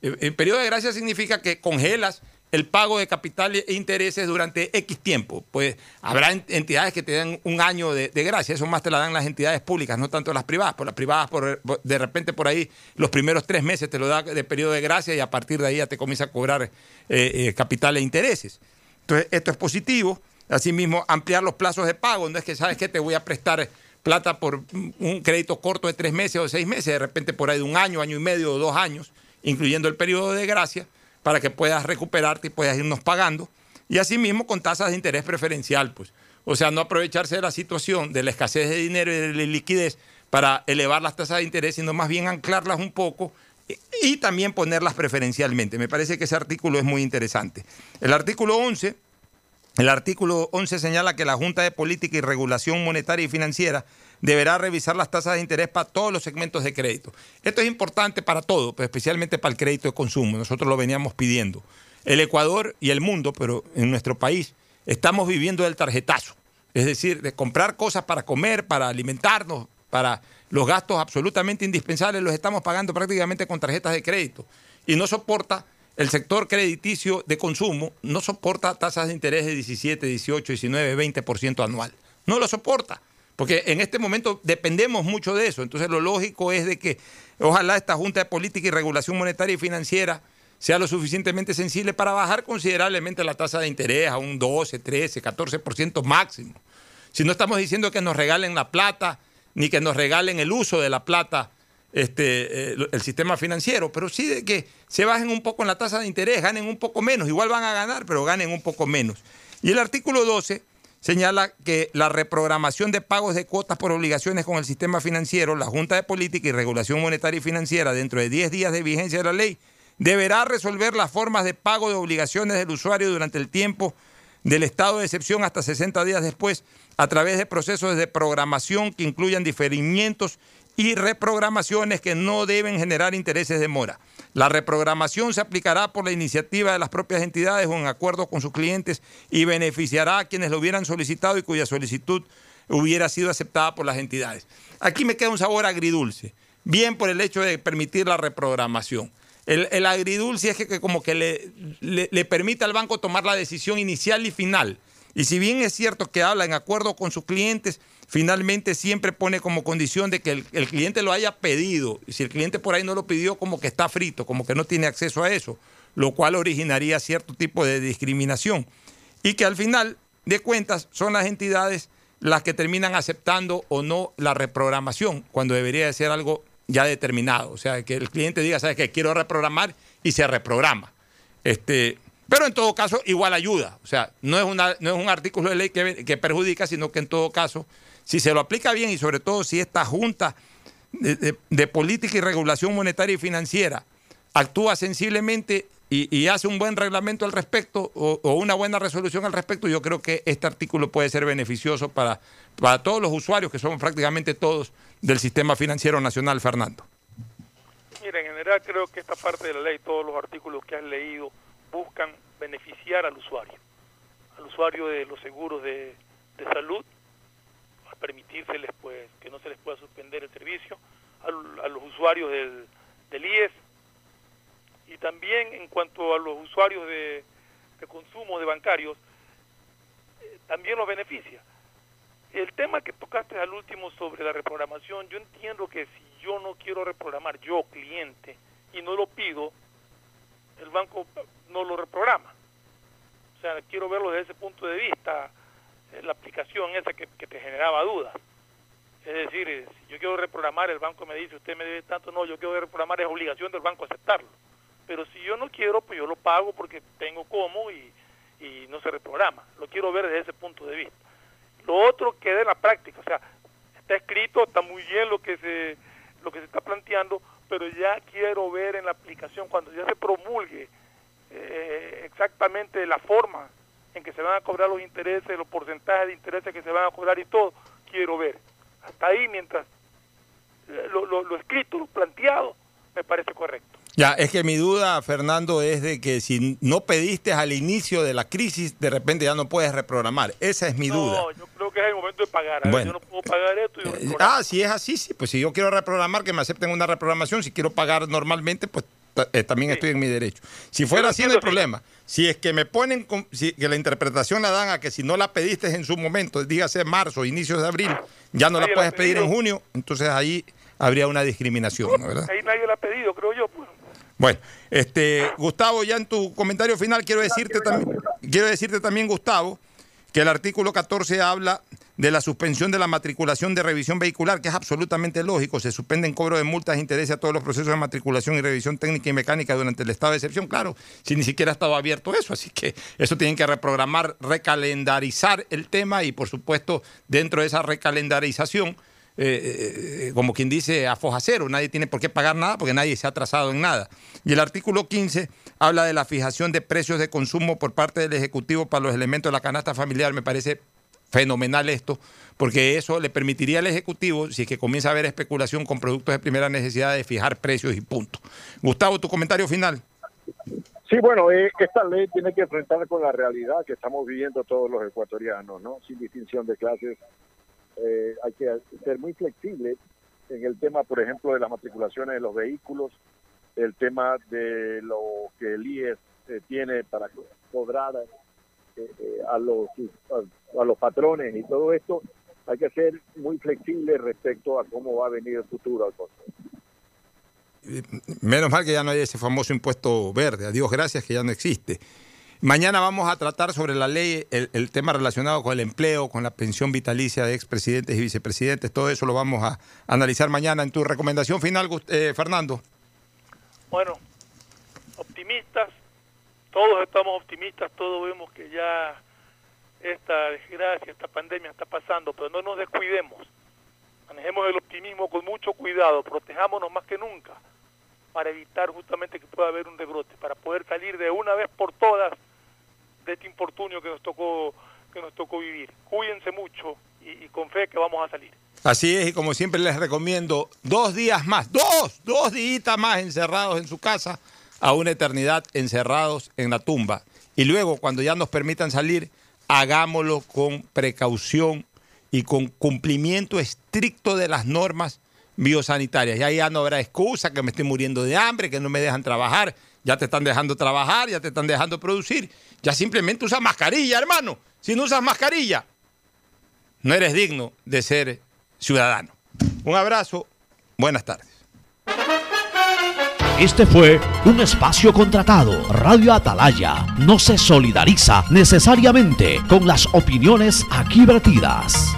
El periodo de gracia significa que congelas el pago de capital e intereses durante X tiempo. Pues habrá en- entidades que te dan un año de, de gracia, eso más te la dan las entidades públicas, no tanto las privadas. Por las privadas, por, de repente por ahí, los primeros tres meses te lo da de periodo de gracia y a partir de ahí ya te comienza a cobrar eh, eh, capital e intereses. Entonces, esto es positivo. Asimismo, ampliar los plazos de pago. No es que, ¿sabes qué? Te voy a prestar plata por un crédito corto de tres meses o seis meses, de repente por ahí de un año, año y medio o dos años, incluyendo el periodo de gracia, para que puedas recuperarte y puedas irnos pagando. Y asimismo con tasas de interés preferencial, pues. O sea, no aprovecharse de la situación, de la escasez de dinero y de la liquidez para elevar las tasas de interés, sino más bien anclarlas un poco y, también ponerlas preferencialmente. Me parece que ese artículo es muy interesante. El artículo 11 el artículo 11 señala que la Junta de Política y Regulación Monetaria y Financiera deberá revisar las tasas de interés para todos los segmentos de crédito. Esto es importante para todo, pero especialmente para el crédito de consumo. Nosotros lo veníamos pidiendo. El Ecuador y el mundo, pero en nuestro país, estamos viviendo del tarjetazo. Es decir, de comprar cosas para comer, para alimentarnos, para los gastos absolutamente indispensables, los estamos pagando prácticamente con tarjetas de crédito. Y no soporta el sector crediticio de consumo no soporta tasas de interés de 17, 18, 19, 20% anual. No lo soporta, porque en este momento dependemos mucho de eso. Entonces lo lógico es de que ojalá esta Junta de Política y Regulación Monetaria y Financiera sea lo suficientemente sensible para bajar considerablemente la tasa de interés a un 12, 13, 14% máximo. Si no estamos diciendo que nos regalen la plata, ni que nos regalen el uso de la plata este, eh, el sistema financiero, pero sí de que se bajen un poco en la tasa de interés, ganen un poco menos, igual van a ganar, pero ganen un poco menos. Y el artículo 12 señala que la reprogramación de pagos de cuotas por obligaciones con el sistema financiero, la Junta de Política y Regulación Monetaria y Financiera, dentro de 10 días de vigencia de la ley, deberá resolver las formas de pago de obligaciones del usuario durante el tiempo del estado de excepción hasta 60 días después, a través de procesos de programación que incluyan diferimientos y reprogramaciones que no deben generar intereses de mora. La reprogramación se aplicará por la iniciativa de las propias entidades o en acuerdo con sus clientes y beneficiará a quienes lo hubieran solicitado y cuya solicitud hubiera sido aceptada por las entidades. Aquí me queda un sabor agridulce, bien por el hecho de permitir la reprogramación. El, agridulce es que, que como que le, le, le permite al banco tomar la decisión inicial y final. Y si bien es cierto que habla en acuerdo con sus clientes, finalmente siempre pone como condición de que el, cliente lo haya pedido. Si el cliente por ahí no lo pidió, como que está frito, como que no tiene acceso a eso, lo cual originaría cierto tipo de discriminación. Y que al final de cuentas son las entidades las que terminan aceptando o no la reprogramación, cuando debería de ser algo ya determinado. O sea, que el cliente diga, ¿sabes qué? Quiero reprogramar y se reprograma. Este, pero en todo caso, igual ayuda. O sea, no es, una, no es un artículo de ley que, que perjudica, sino que en todo caso, si se lo aplica bien y sobre todo si esta Junta de, Política y Regulación Monetaria y Financiera actúa sensiblemente y, hace un buen reglamento al respecto o, una buena resolución al respecto, yo creo que este artículo puede ser beneficioso para, para todos los usuarios, que son prácticamente todos del sistema financiero nacional, Fernando. Mira, en general creo que esta parte de la ley, todos los artículos que has leído, buscan beneficiar al usuario, al usuario de los seguros de, salud, permitírseles pues que no se les pueda suspender el servicio, al- a, los usuarios del, del IES y también en cuanto a los usuarios de, de consumo de bancarios, eh, también los beneficia. El tema que tocaste al último sobre la reprogramación, yo entiendo que si yo no quiero reprogramar, yo cliente, y no lo pido, el banco no lo reprograma. O sea, quiero verlo desde ese punto de vista, la aplicación esa que, que te generaba dudas. Es decir, eh, si yo quiero reprogramar, el banco me dice, usted me debe tanto, no, yo quiero reprogramar, es obligación del banco aceptarlo. Pero si yo no quiero, pues yo lo pago porque tengo cómo y, y no se reprograma. Lo quiero ver desde ese punto de vista. Lo otro queda en la práctica, o sea, está escrito, está muy bien lo que se lo que se está planteando, pero ya quiero ver en la aplicación cuando ya se promulgue eh, exactamente la forma en que se van a cobrar los intereses, los porcentajes de intereses que se van a cobrar y todo, quiero ver. Hasta ahí, mientras eh, lo, lo, lo escrito, lo planteado, me parece correcto. Ya, es que mi duda, Fernando, es de que si no pediste al inicio de la crisis, de repente ya no puedes reprogramar. Esa es mi duda. No, yo creo que es el momento de pagar. A ver, Bueno. yo no puedo pagar esto y Eh, Ah, si es así, sí. Pues si yo quiero reprogramar, que me acepten una reprogramación. Si quiero pagar normalmente, pues eh, también estoy en mi derecho. Si fuera así, no hay problema. Si es que me ponen, con- si, que la interpretación la dan a que si no la pediste en su momento, dígase marzo, inicios de abril, ya no la Nadie la puedes pedir en junio, entonces ahí habría una discriminación, ¿no? ¿verdad? Ahí nadie lo ha pedido, creo yo. Pues. Bueno, este, Gustavo, ya en tu comentario final quiero decirte también, quiero decirte también, Gustavo, que el artículo 14 habla de la suspensión de la matriculación de revisión vehicular, que es absolutamente lógico. Se suspenden cobro de multas e intereses a todos los procesos de matriculación y revisión técnica y mecánica durante el estado de excepción. Claro, si ni siquiera ha estado abierto eso. Así que eso tienen que reprogramar, recalendarizar el tema y, por supuesto, dentro de esa recalendarización, eh, eh, como quien dice, a foja cero. Nadie tiene por qué pagar nada porque nadie se ha atrasado en nada. Y el artículo 15 habla de la fijación de precios de consumo por parte del Ejecutivo para los elementos de la canasta familiar. Me parece fenomenal esto, porque eso le permitiría al Ejecutivo, si es que comienza a haber especulación con productos de primera necesidad, de fijar precios y punto. Gustavo, tu comentario final. Sí, bueno, eh, esta ley tiene que enfrentar con la realidad que estamos viviendo todos los ecuatorianos, ¿no? Sin distinción de clases. Eh, hay que ser muy flexible en el tema, por ejemplo, de las matriculaciones de los vehículos, el tema de lo que el IES eh, tiene para co- cobrar eh, eh, a los a, los patrones y todo esto. Hay que ser muy flexible respecto a cómo va a venir el futuro, Alfonso. Menos mal que ya no hay ese famoso impuesto verde. A Dios gracias que ya no existe. Mañana vamos a tratar sobre la ley, el, el tema relacionado con el empleo, con la pensión vitalicia de expresidentes y vicepresidentes. Todo eso lo vamos a analizar mañana. En tu recomendación final, eh, Fernando. Bueno, optimistas, todos estamos optimistas, todos vemos que ya esta desgracia, esta pandemia está pasando, pero no nos descuidemos. Manejemos el optimismo con mucho cuidado, protejámonos más que nunca para evitar justamente que pueda haber un rebrote, para poder salir de una vez por todas de este infortunio que nos tocó que nos tocó vivir. Cuídense mucho y, y con fe que vamos a salir. Así es, y como siempre les recomiendo, dos días más, dos, dos días más encerrados en su casa, a una eternidad encerrados en la tumba. Y luego, cuando ya nos permitan salir, hagámoslo con precaución y con cumplimiento estricto de las normas biosanitarias. Ya ya no habrá excusa que me estoy muriendo de hambre, que no me dejan trabajar, ya te están dejando trabajar, ya te están dejando producir. Ya simplemente usa mascarilla, hermano. Si no usas mascarilla, no eres digno de ser ciudadano. Un abrazo, buenas tardes. Este fue un espacio contratado. Radio Atalaya no se solidariza necesariamente con las opiniones aquí vertidas.